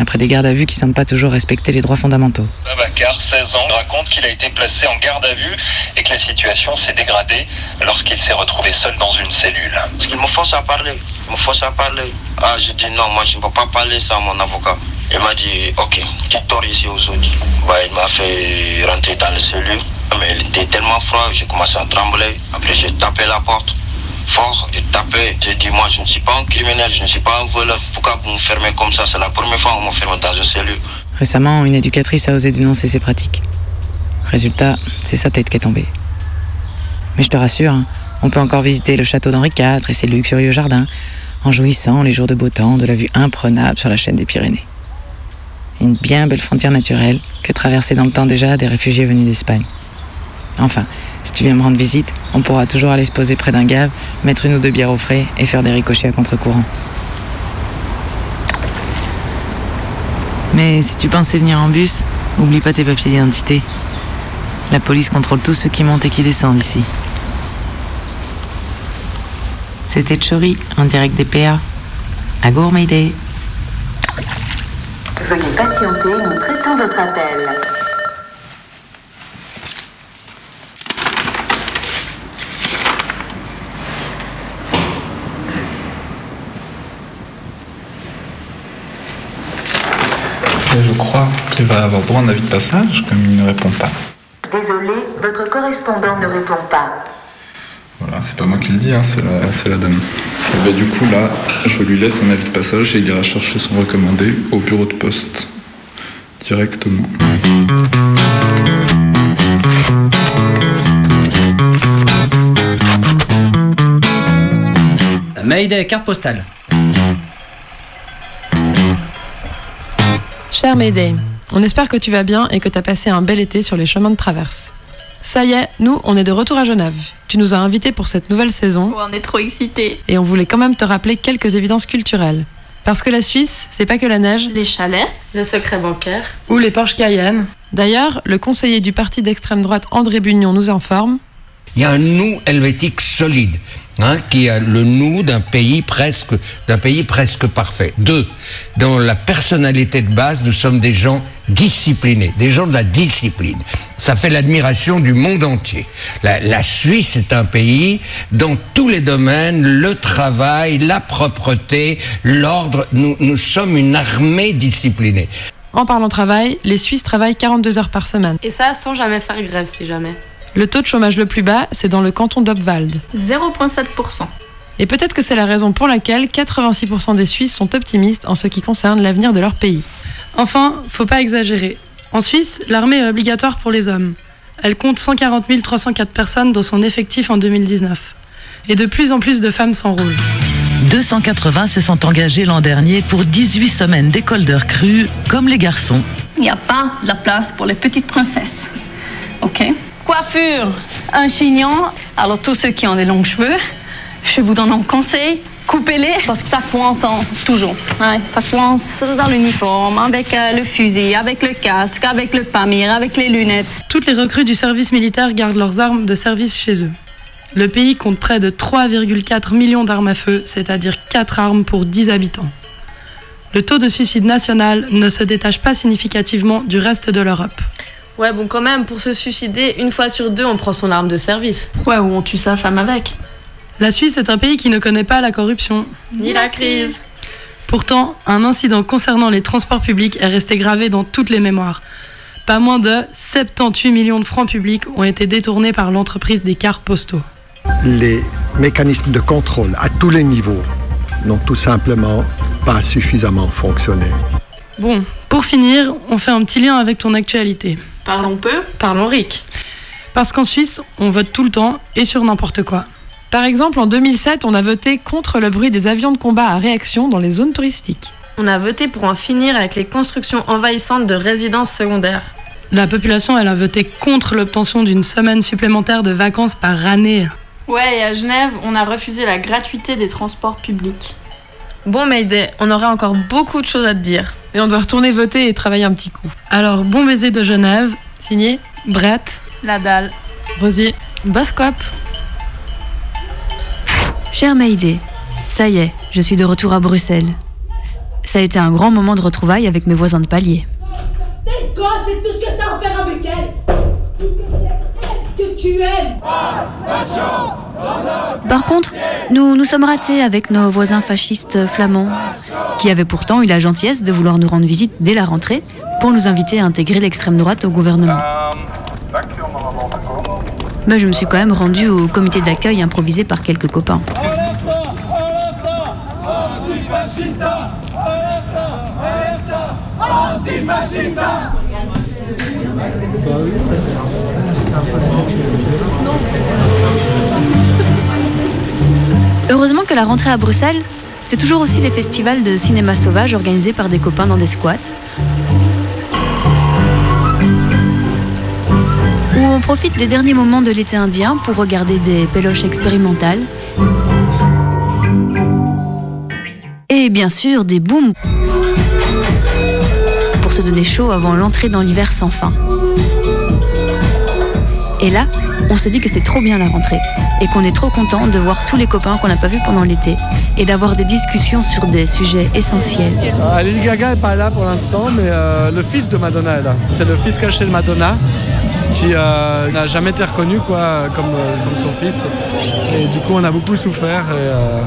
après des gardes à vue qui semblent pas toujours respecter les droits fondamentaux. Babacar, 16 ans, raconte qu'il a été placé en garde à vue et que la situation s'est dégradée lorsqu'il s'est retrouvé seul dans une cellule. Parce qu'il me force à parler. Il me force à parler. Ah, j'ai dit non, moi je ne peux pas parler ça à mon avocat. Il m'a dit, ok, tu tords ici aujourd'hui. Bah, il m'a fait rentrer dans la cellule. Mais il était tellement froid, j'ai commencé à trembler. Après, j'ai tapé la porte. J'ai dit, moi, je ne suis pas un criminel, je ne suis pas un voleur. Pourquoi vous me fermez comme ça? C'est la première. Récemment, une éducatrice a osé dénoncer ces pratiques. Résultat, c'est sa tête qui est tombée. Mais je te rassure, hein, on peut encore visiter le château d'Henri IV et ses luxurieux jardins, en jouissant les jours de beau temps de la vue imprenable sur la chaîne des Pyrénées. Une bien belle frontière naturelle que traversaient dans le temps déjà des réfugiés venus d'Espagne. Enfin, si tu viens me rendre visite, on pourra toujours aller se poser près d'un gave, mettre une ou deux bières au frais et faire des ricochets à contre-courant. Mais si tu pensais venir en bus, oublie pas tes papiers d'identité. La police contrôle tous ceux qui montent et qui descendent ici. C'était Chori, en direct des PA. À Gourmayday. Veuillez patienter, nous traitons votre appel. Et je crois qu'il va avoir droit à un avis de passage, comme il ne répond pas. Désolé, votre correspondant ne répond pas. Voilà, c'est pas moi qui le dis, hein, c'est la, c'est la dame. Et bah, du coup, là, je lui laisse un avis de passage et il ira chercher son recommandé au bureau de poste. Directement. Mayday, carte postale. Cher Mayday, on espère que tu vas bien et que tu as passé un bel été sur les chemins de traverse. Ça y est, nous, on est de retour à Genève. Tu nous as invités pour cette nouvelle saison Oh, on est trop excités. et on voulait quand même te rappeler quelques évidences culturelles. Parce que la Suisse, c'est pas que la neige. Les chalets, le secret bancaire. Ou les Porsche Cayenne. D'ailleurs, le conseiller du parti d'extrême droite André Bugnon nous informe Il y a un nous helvétique solide, hein, qui a le nous d'un pays presque, d'un pays presque parfait. Deux, dans la personnalité de base, nous sommes des gens disciplinés, des gens de la discipline. Ça fait l'admiration du monde entier. La, la Suisse est un pays dans tous les domaines, le travail, la propreté, l'ordre. Nous, nous sommes une armée disciplinée. En parlant travail, les Suisses travaillent 42 heures par semaine. Et ça sans jamais faire grève, si jamais. Le taux de chômage le plus bas, c'est dans le canton d'Obwald. 0,7%. Et peut-être que c'est la raison pour laquelle 86% des Suisses sont optimistes en ce qui concerne l'avenir de leur pays. Enfin, faut pas exagérer. En Suisse, l'armée est obligatoire pour les hommes. Elle compte 140 304 personnes dans son effectif en 2019. Et de plus en plus de femmes s'enrôlent. 280 se sont engagés l'an dernier pour 18 semaines d'école d'heures crues, comme les garçons. Il n'y a pas de la place pour les petites princesses. Ok? Coiffure, un chignon. Alors tous ceux qui ont des longs cheveux, je vous donne un conseil. Coupez-les parce que ça coince en- toujours. Ça coince dans l'uniforme, avec euh, le fusil, avec le casque, avec le pamir, avec les lunettes. Toutes les recrues du service militaire gardent leurs armes de service chez eux. Le pays compte près de 3,4 millions d'armes à feu, c'est-à-dire 4 armes pour 10 habitants. Le taux de suicide national ne se détache pas significativement du reste de l'Europe. Ouais, bon, quand même, pour se suicider, une fois sur deux, on prend son arme de service. Ouais, ou on tue sa femme avec. La Suisse est un pays qui ne connaît pas la corruption. Ni la crise. Pourtant, un incident concernant les transports publics est resté gravé dans toutes les mémoires. Pas moins de 78 millions de francs publics ont été détournés par l'entreprise des cars postaux. Les mécanismes de contrôle à tous les niveaux n'ont tout simplement pas suffisamment fonctionné. Bon, pour finir, on fait un petit lien avec ton actualité. Parlons peu, parlons ric. Parce qu'en Suisse, on vote tout le temps et sur n'importe quoi. Par exemple, en 2007, on a voté contre le bruit des avions de combat à réaction dans les zones touristiques. On a voté pour en finir avec les constructions envahissantes de résidences secondaires. La population, elle a voté contre l'obtention d'une semaine supplémentaire de vacances par année. Ouais, et à Genève, on a refusé la gratuité des transports publics. Bon, Mayday, on aurait encore beaucoup de choses à te dire. Mais on doit retourner voter et travailler un petit coup. Alors, bon baiser de Genève, signé Brett, La dalle. Rosier, Boscop. Cher Mayday, ça y est, je suis de retour à Bruxelles. Ça a été un grand moment de retrouvailles avec mes voisins de palier. Toi, c'est tout ce que t'as à faire avec elle. Par contre, nous nous sommes ratés avec nos voisins fascistes flamands, qui avaient pourtant eu la gentillesse de vouloir nous rendre visite dès la rentrée pour nous inviter à intégrer l'extrême droite au gouvernement. Mais je me suis quand même rendue au comité d'accueil improvisé par quelques copains. Antifascista Heureusement que la rentrée à Bruxelles, c'est toujours aussi les festivals de cinéma sauvage organisés par des copains dans des squats. Où on profite des derniers moments de l'été indien pour regarder des péloches expérimentales. Et bien sûr des booms pour se donner chaud avant l'entrée dans l'hiver sans fin. Et là, on se dit que c'est trop bien la rentrée et qu'on est trop content de voir tous les copains qu'on n'a pas vus pendant l'été et d'avoir des discussions sur des sujets essentiels. Ah, Lady Gaga n'est pas là pour l'instant, mais euh, le fils de Madonna est là. C'est le fils caché de Madonna qui euh, n'a jamais été reconnu quoi, comme, euh, comme son fils. Et du coup, on a beaucoup souffert. Et, euh,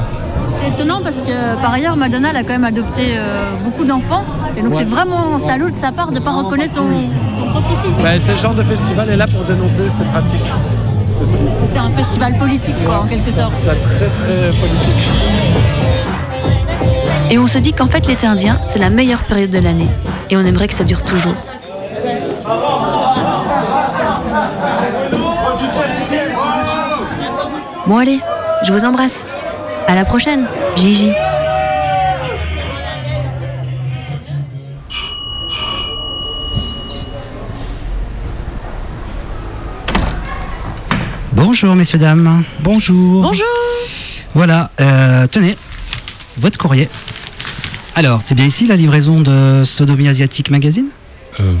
C'est étonnant parce que par ailleurs, Madonna elle a quand même adopté euh, beaucoup d'enfants. Et donc Ouais. c'est vraiment salaud de sa part de ne pas reconnaître son, son propre fils. bah, ce genre de festival est là pour dénoncer ces pratiques. Aussi. C'est un festival politique, quoi, en quelque sorte. C'est très très politique. Et on se dit qu'en fait l'été indien, c'est la meilleure période de l'année et on aimerait que ça dure toujours. Bon allez, je vous embrasse. À la prochaine, Gigi. Bonjour messieurs dames. Bonjour. Bonjour. Voilà, euh, tenez, votre courrier. Alors, c'est bien ici la livraison de Sodomie Asiatique Magazine? Euh,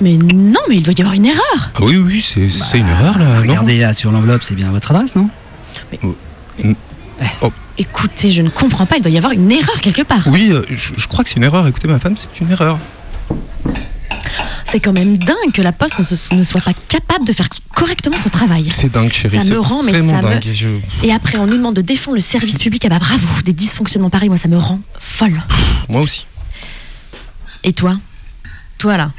Mais non, mais il doit y avoir une erreur. Ah oui, oui, c'est c'est une erreur là. Regardez là sur l'enveloppe, c'est bien votre adresse, non? Écoutez, je ne comprends pas, il doit y avoir une erreur quelque part. Oui, euh, je, je crois que c'est une erreur. Écoutez, ma femme, c'est une erreur. C'est quand même dingue que la Poste ne, se- ne soit pas capable de faire correctement son travail. C'est dingue, chérie. Ça me rend, mais ça dingue. Je- Et après, on nous demande de défendre le service public. Ah bah bravo, des dysfonctionnements pareils, moi ça me rend folle. Moi aussi. Et toi? Toi là,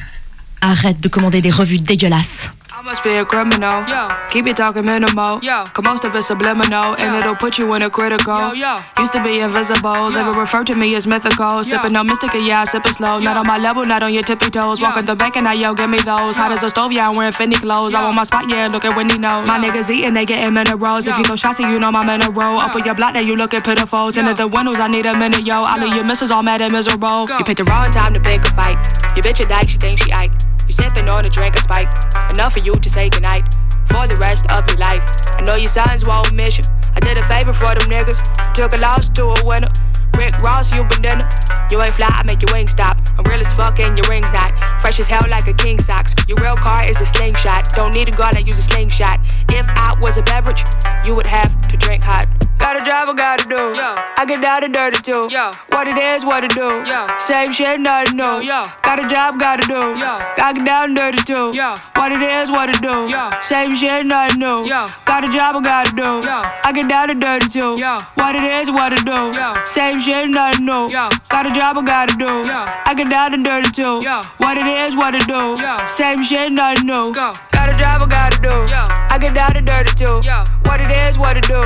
arrête de commander des revues dégueulasses. I must be a criminal. Keep it talking minimal. Cause most of it's subliminal. And it'll put you in a critical. Used to be invisible. They would refer to me as mythical. Sipping no mystica, yeah, I sip it slow. Not on my level, not on your tippy toes. Walking the bank and I yo, give me those. Hot as a stove, yeah, I'm wearing Fendi clothes. I want my spot, yeah, look at Wendy knows. My niggas eating, they getting minerals. If you go shots, you know a row. Up on your block, then you looking pitiful. Tinted the windows, I need a minute, yo. I leave your missus all mad and miserable. You picked the wrong time to pick a fight. Your bitch a dyke, she thinks she Ike. Sipping on a drink of spike. Enough for you to say goodnight for the rest of your life. I know your sons won't miss you. I did a favor for them niggas. Took a loss to a winner. Rick Ross, you been dinner. You ain't fly, I make your wings stop. I'm real as fuck and your rings not. Fresh as hell like a king socks. Your real car is a slingshot. Don't need a gun, I use a slingshot. If I was a beverage, you would have to drink hot. Gotta drive, I gotta do. Yo. I get down and dirty too. Yo. What it is, what it do. Yo. Same shit, nothing new. Got a job, gotta do. Yo. I get down and dirty too. Yo. What it is, what it do. Yo. Same shit, nothing new. Got a job, I gotta do. Yo. I get down and dirty too. Yo. What it is, what it do. Same shit, nothing new. Got a job, I gotta do. I get down and dirty too. What it is, what it do. Same shit, nothing new. Got a job, I gotta do. I get down and dirty too. What it is, what it do.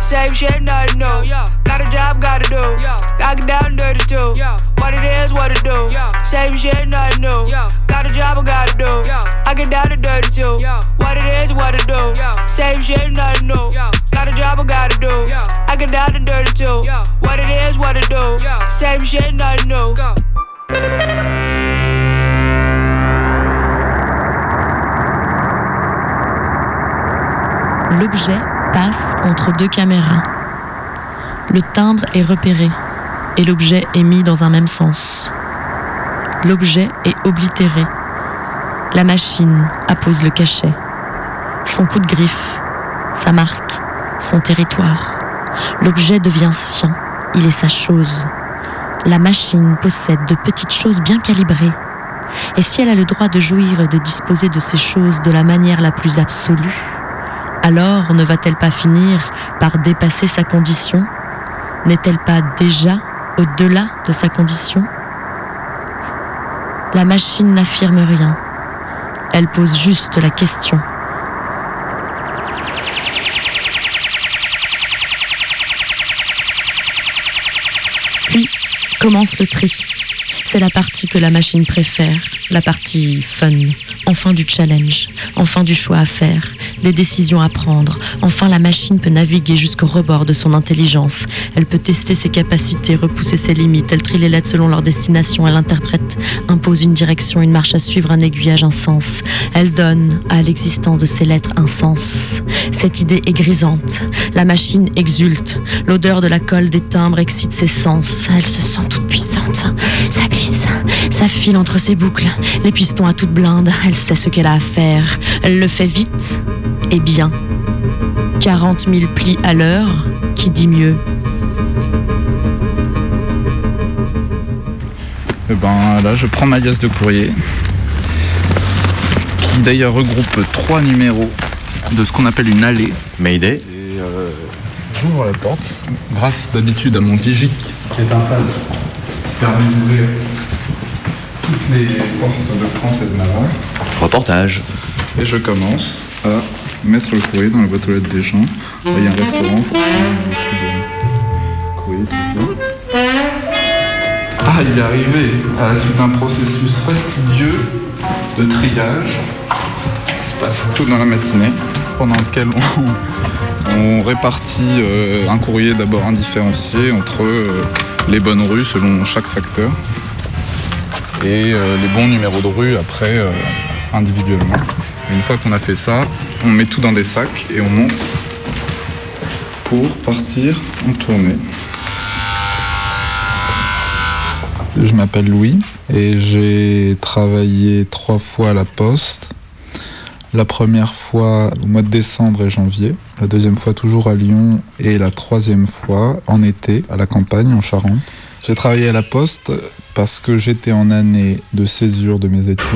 Same shit, nothing new. Got a job, gotta do. I get down and dirty too. What it is, what it do. Same shit, nothing new. Got a job, I gotta do. I get down and dirty too. What it is, what it do. Same shit, nothing new. Got a job, I gotta do. I get down and dirty too. Is, what it do. Same shit, nothing new. L'objet passe entre deux caméras. Le timbre est repéré et l'objet est mis dans un même sens. L'objet est oblitéré. La machine appose le cachet. Son coup de griffe, sa marque, son territoire. L'objet devient sien, il est sa chose. La machine possède de petites choses bien calibrées. Et si elle a le droit de jouir et de disposer de ces choses de la manière la plus absolue, alors ne va-t-elle pas finir par dépasser sa condition? N'est-elle pas déjà au-delà de sa condition? La machine n'affirme rien. Elle pose juste la question. Commence le tri. C'est la partie que la machine préfère, la partie fun. Enfin du challenge, enfin du choix à faire, des décisions à prendre. Enfin la machine peut naviguer jusqu'au rebord de son intelligence. Elle peut tester ses capacités, repousser ses limites. Elle trie les lettres selon leur destination. Elle interprète, impose une direction, une marche à suivre, un aiguillage, un sens. Elle donne à l'existence de ces lettres un sens. Cette idée est grisante. La machine exulte. L'odeur de la colle des timbres excite ses sens. Elle se sent toute puissante. Ça glisse, ça file entre ses boucles. Les pistons à toute blinde. Elle sait ce qu'elle a à faire. Elle le fait vite et bien. 40 000 plis à l'heure, qui dit mieux? Et ben là, je prends ma liasse de courrier, qui d'ailleurs regroupe trois numéros de ce qu'on appelle une allée. Mayday. Et euh, j'ouvre la porte, grâce d'habitude à mon Vigic qui est en face, qui permet d'ouvrir toutes les portes de France et de Navarre. Reportage. Et je commence à mettre le courrier dans la boîte aux lettres des gens. Là, il y a un restaurant, forcément, beaucoup de courrier toujours. Ah, il est arrivé à la suite d'un processus fastidieux de triage qui se passe tout dans la matinée, pendant lequel on, répartit euh, un courrier d'abord indifférencié entre euh, les bonnes rues selon chaque facteur et euh, les bons numéros de rue après individuellement. Une fois qu'on a fait ça, on met tout dans des sacs et on monte pour partir en tournée. Je m'appelle Louis et j'ai travaillé trois fois à la poste. La première fois au mois de décembre et janvier, la deuxième fois toujours à Lyon et la troisième fois en été à la campagne en Charente. J'ai travaillé à la poste parce que j'étais en année de césure de mes études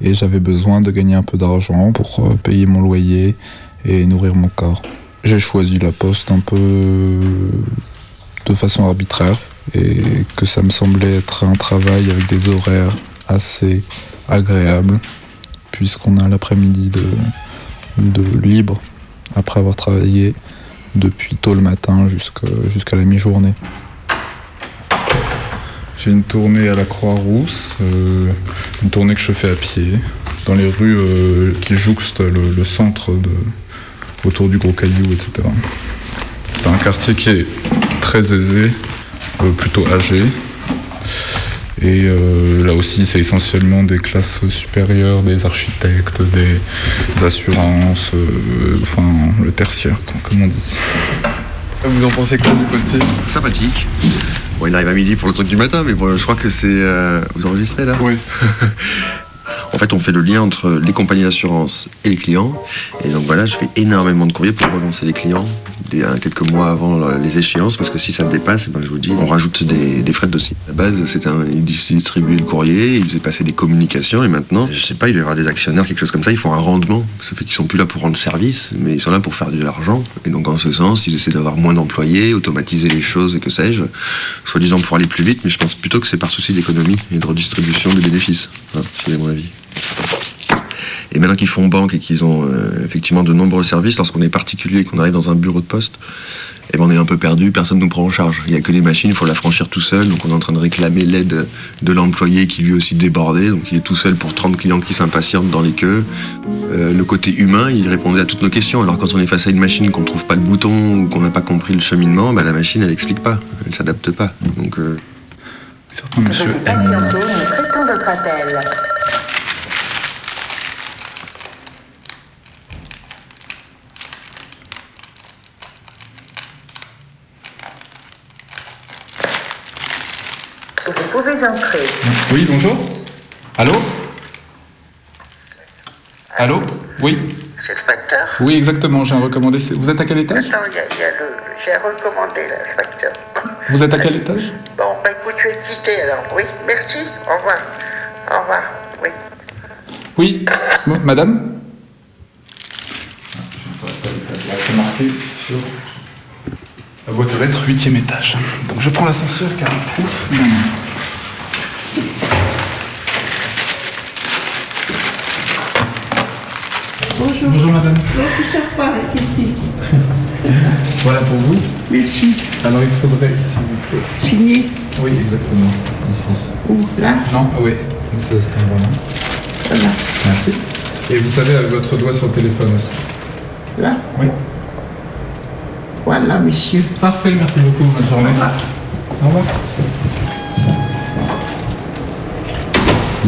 et j'avais besoin de gagner un peu d'argent pour euh, payer mon loyer et nourrir mon corps. J'ai choisi la poste un peu de façon arbitraire et que ça me semblait être un travail avec des horaires assez agréables puisqu'on a l'après-midi de, de libre après avoir travaillé depuis tôt le matin jusqu'à la mi-journée. J'ai une tournée à la Croix-Rousse, euh, une tournée que je fais à pied, dans les rues euh, qui jouxtent le, le centre de, autour du Gros Caillou, etc. C'est un quartier qui est très aisé, plutôt âgé. Et euh, là aussi, c'est essentiellement des classes supérieures, des architectes, des, des assurances, euh, enfin le tertiaire, quoi, comme on dit. Vous en pensez quoi du costume Sympathique. Bon, il arrive à midi pour le truc du matin, mais bon, je crois que c'est. euh, vous enregistrez là? Oui. *laughs* en fait, on fait le lien entre les compagnies d'assurance et les clients. Et donc voilà, je fais énormément de courriers pour relancer les clients quelques mois avant les échéances, parce que si ça dépasse, eh ben, je vous dis, on rajoute des, frais de dossier. À la base, c'était un, ils distribuaient le courrier, ils faisaient passer des communications, et maintenant, je sais pas, il va y avoir des actionnaires, quelque chose comme ça, ils font un rendement. Ça fait qu'ils sont plus là pour rendre service, mais ils sont là pour faire de l'argent. Et donc, en ce sens, ils essaient d'avoir moins d'employés, automatiser les choses, et que sais-je, soi-disant pour aller plus vite, mais je pense plutôt que c'est par souci d'économie et de redistribution des bénéfices. Hein, c'est mon avis. Et maintenant qu'ils font banque et qu'ils ont euh, effectivement de nombreux services, lorsqu'on est particulier et qu'on arrive dans un bureau de poste, eh ben on est un peu perdu, personne ne nous prend en charge. Il n'y a que les machines, il faut la franchir tout seul. Donc on est en train de réclamer l'aide de l'employé qui lui aussi débordé. Donc il est tout seul pour 30 clients qui s'impatientent dans les queues. Euh, le côté humain, il répondait à toutes nos questions. Alors quand on est face à une machine qu'on ne trouve pas le bouton ou qu'on n'a pas compris le cheminement, bah, la machine elle explique pas, elle s'adapte pas. Donc euh, Certains monsieur patienter, nous traitons votre appel. Vous pouvez entrer. Oui, bonjour Allô Allô Oui C'est le facteur Oui, exactement, j'ai un recommandé. Vous êtes à quel étage Attends, il y a, il y a le... J'ai recommandé là, le facteur. Vous êtes à quel étage Bon, bah écoute, je vais quitter alors. Oui, merci. Au revoir. Au revoir. Oui. Oui Bon, Madame C'est marqué sur la boîte aux lettres, huitième étage. Donc je prends l'ascenseur car ouf, Bonjour. Bonjour madame. Pas, ici. *laughs* Voilà pour vous. Merci. Alors il faudrait, s'il vous plaît. Signé Oui, exactement. ici. Où Là Non, ah oui, c'est cet endroit-là. Voilà. Merci. Et vous savez, avec votre doigt sur le téléphone aussi. Là Oui. Voilà, monsieur. Parfait, merci beaucoup. Bonne journée. Au revoir.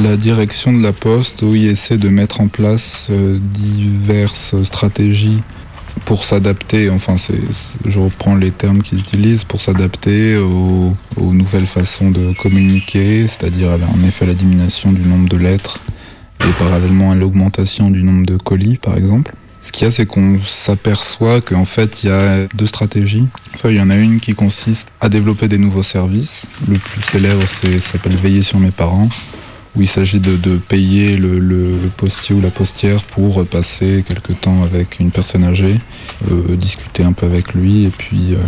La direction de la Poste, oui, essaie de mettre en place euh, diverses stratégies pour s'adapter, enfin je reprends les termes qu'ils utilisent, pour s'adapter aux, nouvelles façons de communiquer, c'est-à-dire en effet la diminution du nombre de lettres et parallèlement à l'augmentation du nombre de colis par exemple. Ce qu'il y a, c'est qu'on s'aperçoit qu'en fait, il y a deux stratégies. Il y en a une qui consiste à développer des nouveaux services. Le plus célèbre, s'appelle Veiller sur mes parents, où il s'agit de, payer le, postier ou la postière pour passer quelque temps avec une personne âgée, euh, discuter un peu avec lui et puis, euh,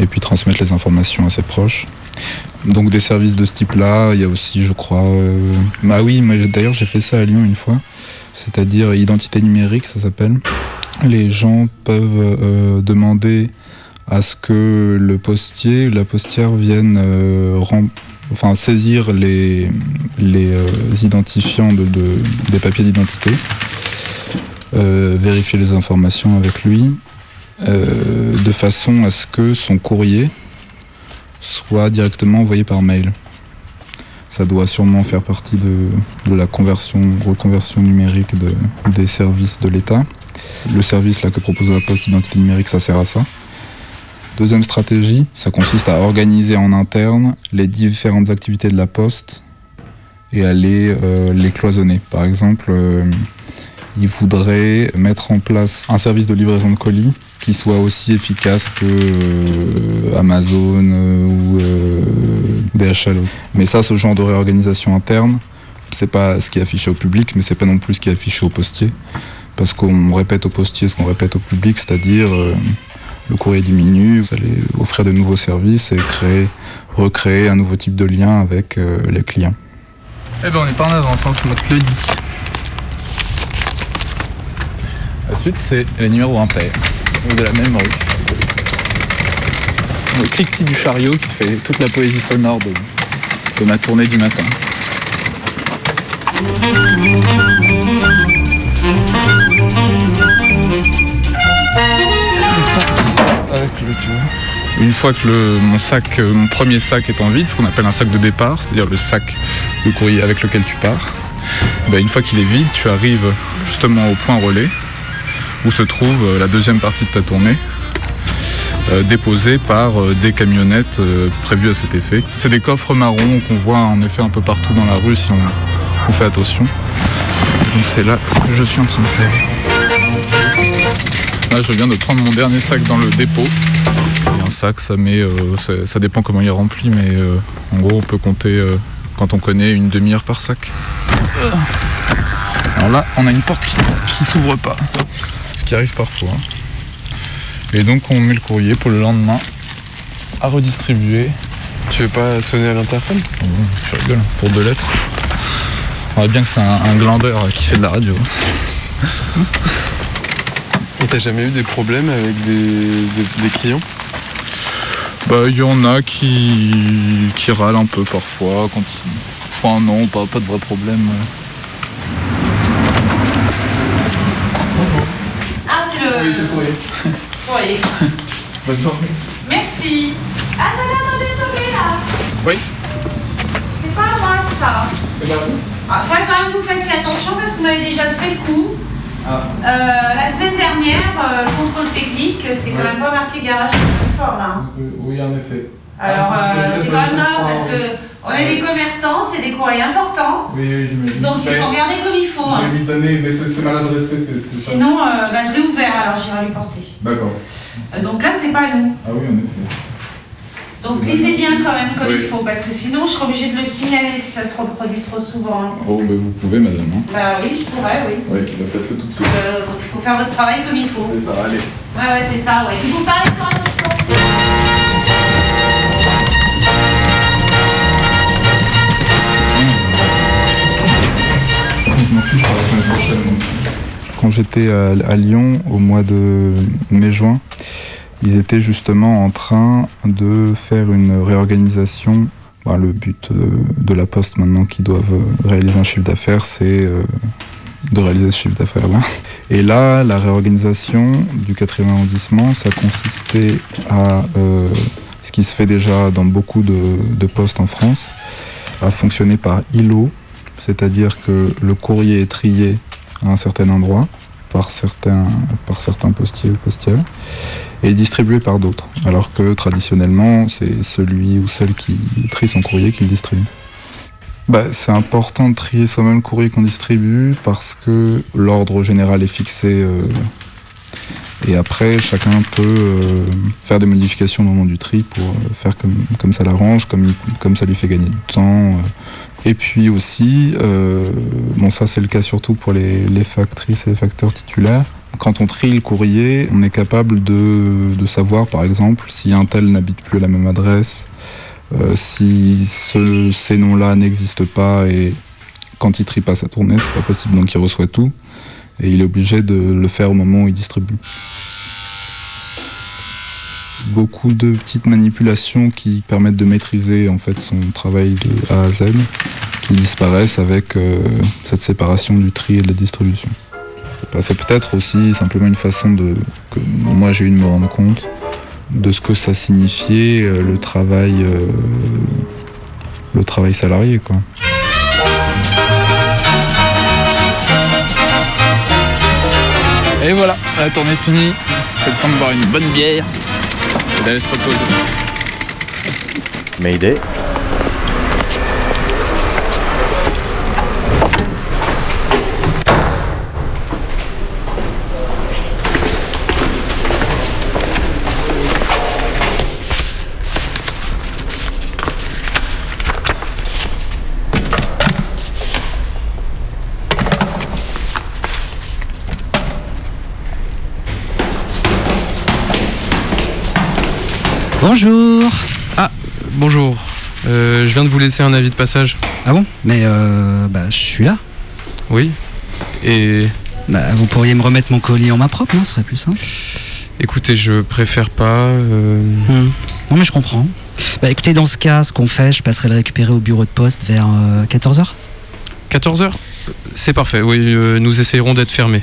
et puis transmettre les informations à ses proches. Donc des services de ce type-là, il y a aussi, je crois... euh, Bah oui, d'ailleurs j'ai fait ça à Lyon une fois, c'est-à-dire identité numérique, ça s'appelle. Les gens peuvent demander à ce que le postier, la postière vienne euh, rem- enfin, saisir les, les euh, identifiants de, de- des papiers d'identité, euh, vérifier les informations avec lui, euh, de façon à ce que son courrier soit directement envoyé par mail. Ça doit sûrement faire partie de, de la conversion, reconversion numérique de- des services de l'État. Le service là, que propose la Poste Identité numérique, ça sert à ça. Deuxième stratégie, ça consiste à organiser en interne les différentes activités de la Poste et à les, euh, cloisonner. Par exemple, euh, il voudrait mettre en place un service de livraison de colis qui soit aussi efficace que euh, Amazon ou DHL. Mais ça, ce genre de réorganisation interne, c'est pas ce qui est affiché au public, mais c'est pas non plus ce qui est affiché au postier. Parce qu'on répète au postier ce qu'on répète au public, c'est-à-dire le courrier diminue, vous allez offrir de nouveaux services et créer, recréer un nouveau type de lien avec euh, les clients. Eh ben on n'est pas en avance, hein, c'est moi qui te le dis. La suite, c'est les numéros impairs de la même rue. Le cliquetis du chariot qui fait toute la poésie sonore de, de ma tournée du matin. Avec le. Une fois que le- mon sac, euh, mon premier sac est en vide, ce qu'on appelle un sac de départ, c'est-à-dire le sac de courrier avec lequel tu pars, ben, une fois qu'il est vide, tu arrives justement au point relais où se trouve euh, la deuxième partie de ta tournée, euh, déposée par des camionnettes prévues à cet effet. C'est des coffres marrons qu'on voit en effet un peu partout dans la rue si on, on fait attention. Donc c'est là ce que je suis en train de faire. Là, je viens de prendre mon dernier sac dans le dépôt. Et un sac, ça met, euh, ça, ça dépend comment il est rempli, mais euh, en gros, on peut compter, euh, quand on connaît, une demi-heure par sac. Alors là, on a une porte qui, qui s'ouvre pas, ce qui arrive parfois. Et donc, on met le courrier pour le lendemain à redistribuer. Tu veux pas sonner à l'interphone? Je rigole, pour deux lettres. On voit bien que c'est un, un glandeur qui fait de la radio. Et t'as jamais eu des problèmes avec des, des- des clients? Bah, il y en a qui, qui râlent un peu parfois. Quand ils- Enfin, non, pas, pas de vrai problème. Ah, c'est le. Oui, c'est le courrier. Courrier. Bonne journée. Merci. Attendez, attendez, attendez là. Oui. C'est pas à moi ça. C'est pas Ah, faudrait quand même que vous fassiez attention parce que vous m'avez déjà fait le coup. Ah. Euh, la semaine dernière, euh, le contrôle technique, c'est quand même pas marqué garage très fort là. hein. Oui, en effet. Alors, Ah, euh, c'est c'est quand même grave parce que on est des commerçants, c'est des courriers importants. Oui, oui, j'imagine. Donc il faut regarder comme il faut. hein. Je vais lui donner, mais c'est c'est mal adressé, c'est c'est ça. Sinon, euh, bah, je l'ai ouvert alors j'irai lui porter. D'accord. Euh, donc là, c'est pas nous. Ah oui, en effet. Donc lisez bien quand même comme Oui. il faut parce que sinon je serai obligée de le signaler si ça se reproduit trop souvent. Oh, bah, vous pouvez, madame. Hein. Bah oui, je pourrais, oui. Oui, faites-le tout de suite. Euh, il faut faire votre travail comme il faut. C'est ça, allez. Ouais, ouais, c'est ça, ouais. Vous parlez sur attention. Je m'en fiche pour la semaine prochaine. donc. Quand j'étais à, à Lyon au mois de mai-juin, ils étaient justement en train de faire une réorganisation Bah, le but euh, de la poste maintenant qui doivent euh, réaliser un chiffre d'affaires, c'est euh, de réaliser ce chiffre d'affaires-là. Et là, la réorganisation du 4e arrondissement, ça consistait à ce qui se fait déjà dans beaucoup de, de postes en France, à fonctionner par îlot, c'est-à-dire que le courrier est trié à un certain endroit par certains, par certains postiers ou postières et distribué par d'autres. Alors que traditionnellement, c'est celui ou celle qui trie son courrier qui le distribue. Bah, c'est important de trier soi-même le courrier qu'on distribue parce que l'ordre général est fixé euh, et après chacun peut euh, faire des modifications au moment du tri pour euh, faire comme, comme ça l'arrange, comme, comme ça lui fait gagner du temps. Et puis aussi, euh, bon ça c'est le cas surtout pour les, factrices et les facteurs titulaires, quand on trie le courrier, on est capable de, savoir par exemple si un tel n'habite plus à la même adresse, euh, si ce- ces noms-là n'existent pas et quand il trie pas sa tournée, c'est pas possible, donc il reçoit tout et il est obligé de le faire au moment où il distribue. Beaucoup de petites manipulations qui permettent de maîtriser en fait son travail de A à Z, qui disparaissent avec euh, cette séparation du tri et de la distribution. Bah, C'est peut-être aussi simplement une façon de que moi j'ai eu de me rendre compte de ce que ça signifiait euh, le travail euh, le travail salarié quoi. Et voilà, la tournée finie. C'est le temps de boire une bonne bière et d'aller se reposer. Mayday. Bonjour. Ah, bonjour. Euh, je viens de vous laisser un avis de passage. Ah bon? Mais euh, bah, je suis là. Oui. Et Bah, vous pourriez me remettre mon colis en main propre, non? Ce serait plus simple. écoutez, je préfère pas. euh, Hmm. Non, mais je comprends. Bah, écoutez, dans ce cas, ce qu'on fait, je passerai le récupérer au bureau de poste vers 14h. 14h C'est parfait, oui, euh, nous essayerons d'être fermés.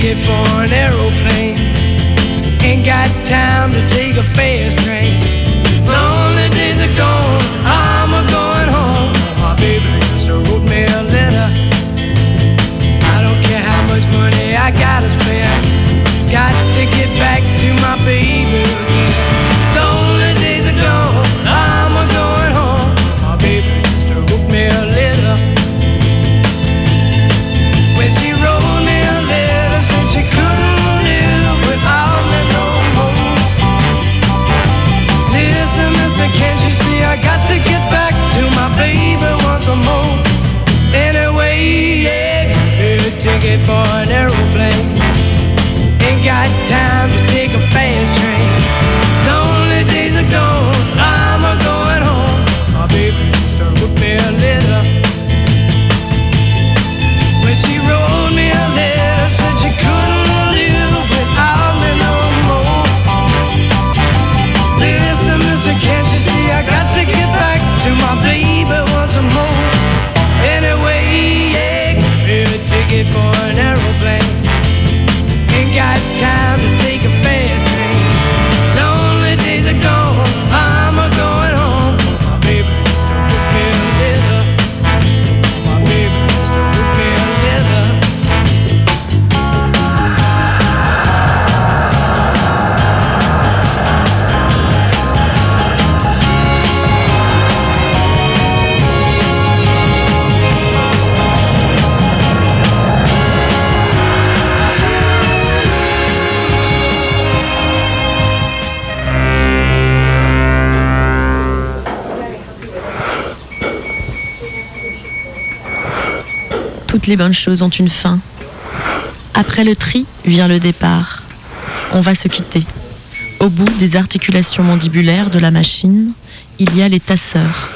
Ticket for an aeroplane. Ain't got time to take a fast train. Les bonnes choses ont une fin. Après le tri vient le départ. On va se quitter. Au bout des articulations mandibulaires de la machine, il y a les tasseurs.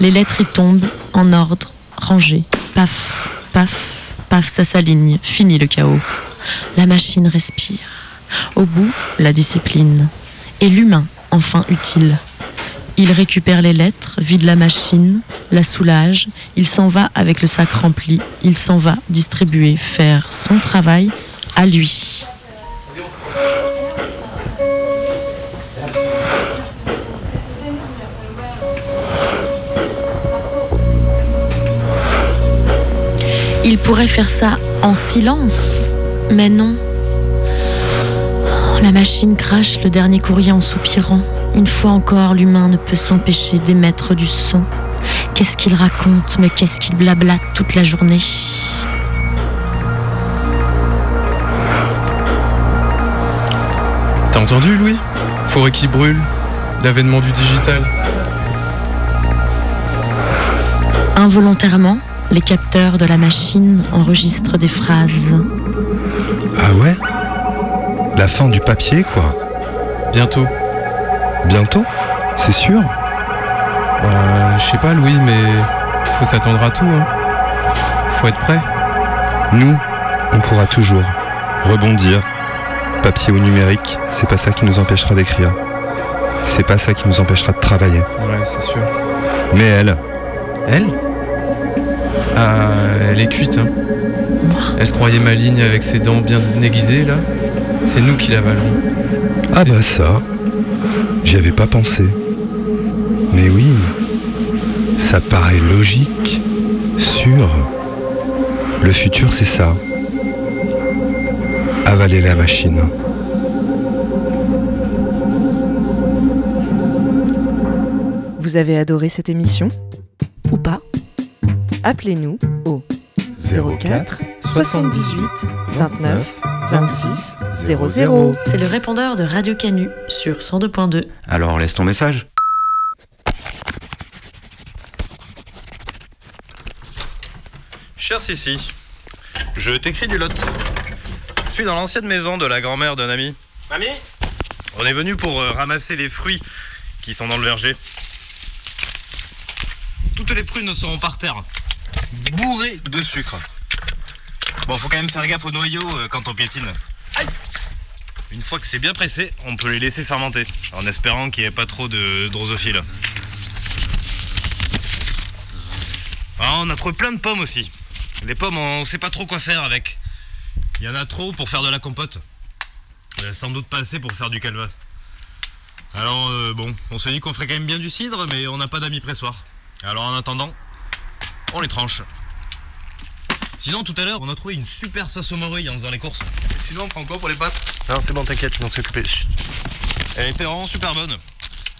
Les lettres y tombent en ordre, rangées. Paf, paf, paf, ça s'aligne. Fini le chaos. La machine respire. Au bout, la discipline. Et l'humain, enfin utile. Il récupère les lettres, vide la machine, la soulage, il s'en va avec le sac rempli, il s'en va distribuer, faire son travail à lui. Il pourrait faire ça en silence, mais non. La machine crache le dernier courrier en soupirant. Une fois encore, l'humain ne peut s'empêcher d'émettre du son. Qu'est-ce qu'il raconte, mais qu'est-ce qu'il blablate toute la journée? T'as entendu, Louis? Forêt qui brûle, l'avènement du digital. Involontairement, les capteurs de la machine enregistrent des phrases. Ah ouais? La fin du papier, quoi. Bientôt. Bientôt C'est sûr Euh, je sais pas, Louis, mais faut s'attendre à tout. Hein. Faut être prêt. Nous, on pourra toujours rebondir. Papier ou numérique, c'est pas ça qui nous empêchera d'écrire. C'est pas ça qui nous empêchera de travailler. Ouais, c'est sûr. Mais elle, Elle? Ah, elle est cuite, hein. Elle se croyait maligne avec ses dents bien aiguisées, là. C'est nous qui l'avalons. ah bah ça, j'y avais pas pensé. Mais oui, ça paraît logique, sûr. Le futur, c'est ça. Avaler la machine. Vous avez adoré cette émission Ou pas? Appelez-nous au 04 78 29 26 00. C'est le répondeur de Radio Canu sur 102.2. Alors laisse ton message. Cher Sissi, je t'écris du lot. Je suis dans l'ancienne maison de la grand-mère d'un ami. Mamie? On est venu pour euh, ramasser les fruits qui sont dans le verger. Toutes les prunes sont par terre, bourrées de sucre. Bon, faut quand même faire gaffe aux noyaux euh, quand on piétine. Aïe Une fois que c'est bien pressé, on peut les laisser fermenter, en espérant qu'il n'y ait pas trop de drosophiles. Ah, on a trouvé plein de pommes aussi. Les pommes, on sait pas trop quoi faire avec. Il y en a trop pour faire de la compote. Il y a sans doute pas assez pour faire du calva. Alors, euh, bon, on se dit qu'on ferait quand même bien du cidre, mais on n'a pas d'amis pressoir. Alors, en attendant, on les tranche. Sinon, tout à l'heure, on a trouvé une super sauce aux morilles en faisant les courses. sinon, on prend quoi pour les pâtes Non, c'est bon, t'inquiète, je m'en suis occupé. Chut. Elle était vraiment super bonne.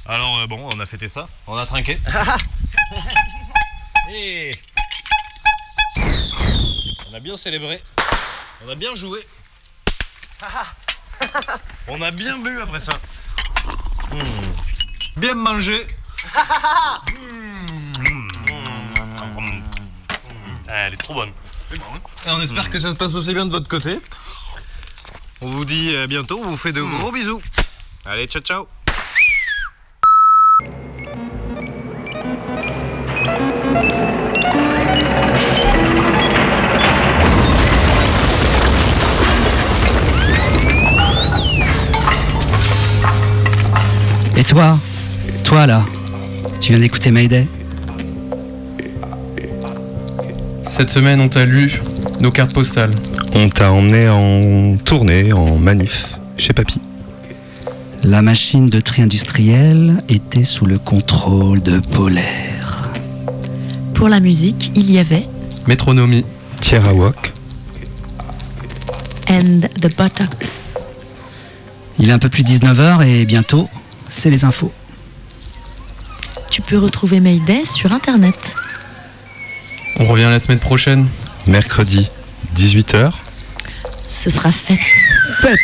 Alors, euh, bon, on a fêté ça, on a trinqué. *laughs* Et on a bien célébré. On a bien joué. *laughs* On a bien bu après ça. Hmm. Bien mangé. Hmm. Ah, Elle est trop bonne. Et on espère que ça se passe aussi bien de votre côté. On vous dit à bientôt, on vous fait de gros bisous. Allez, ciao ciao. Et toi Toi là Tu viens d'écouter Mayday? Cette semaine, on t'a lu nos cartes postales. On t'a emmené en tournée, en manif, chez Papy. La machine de tri industriel était sous le contrôle de Polaire. Pour la musique, il y avait Métronomie. Tierra Walk. And the Buttocks. Il est un peu plus 19h et bientôt, c'est les infos. Tu peux retrouver Mayday sur internet. On revient la semaine prochaine. Mercredi, 18h. Ce sera fait. Fête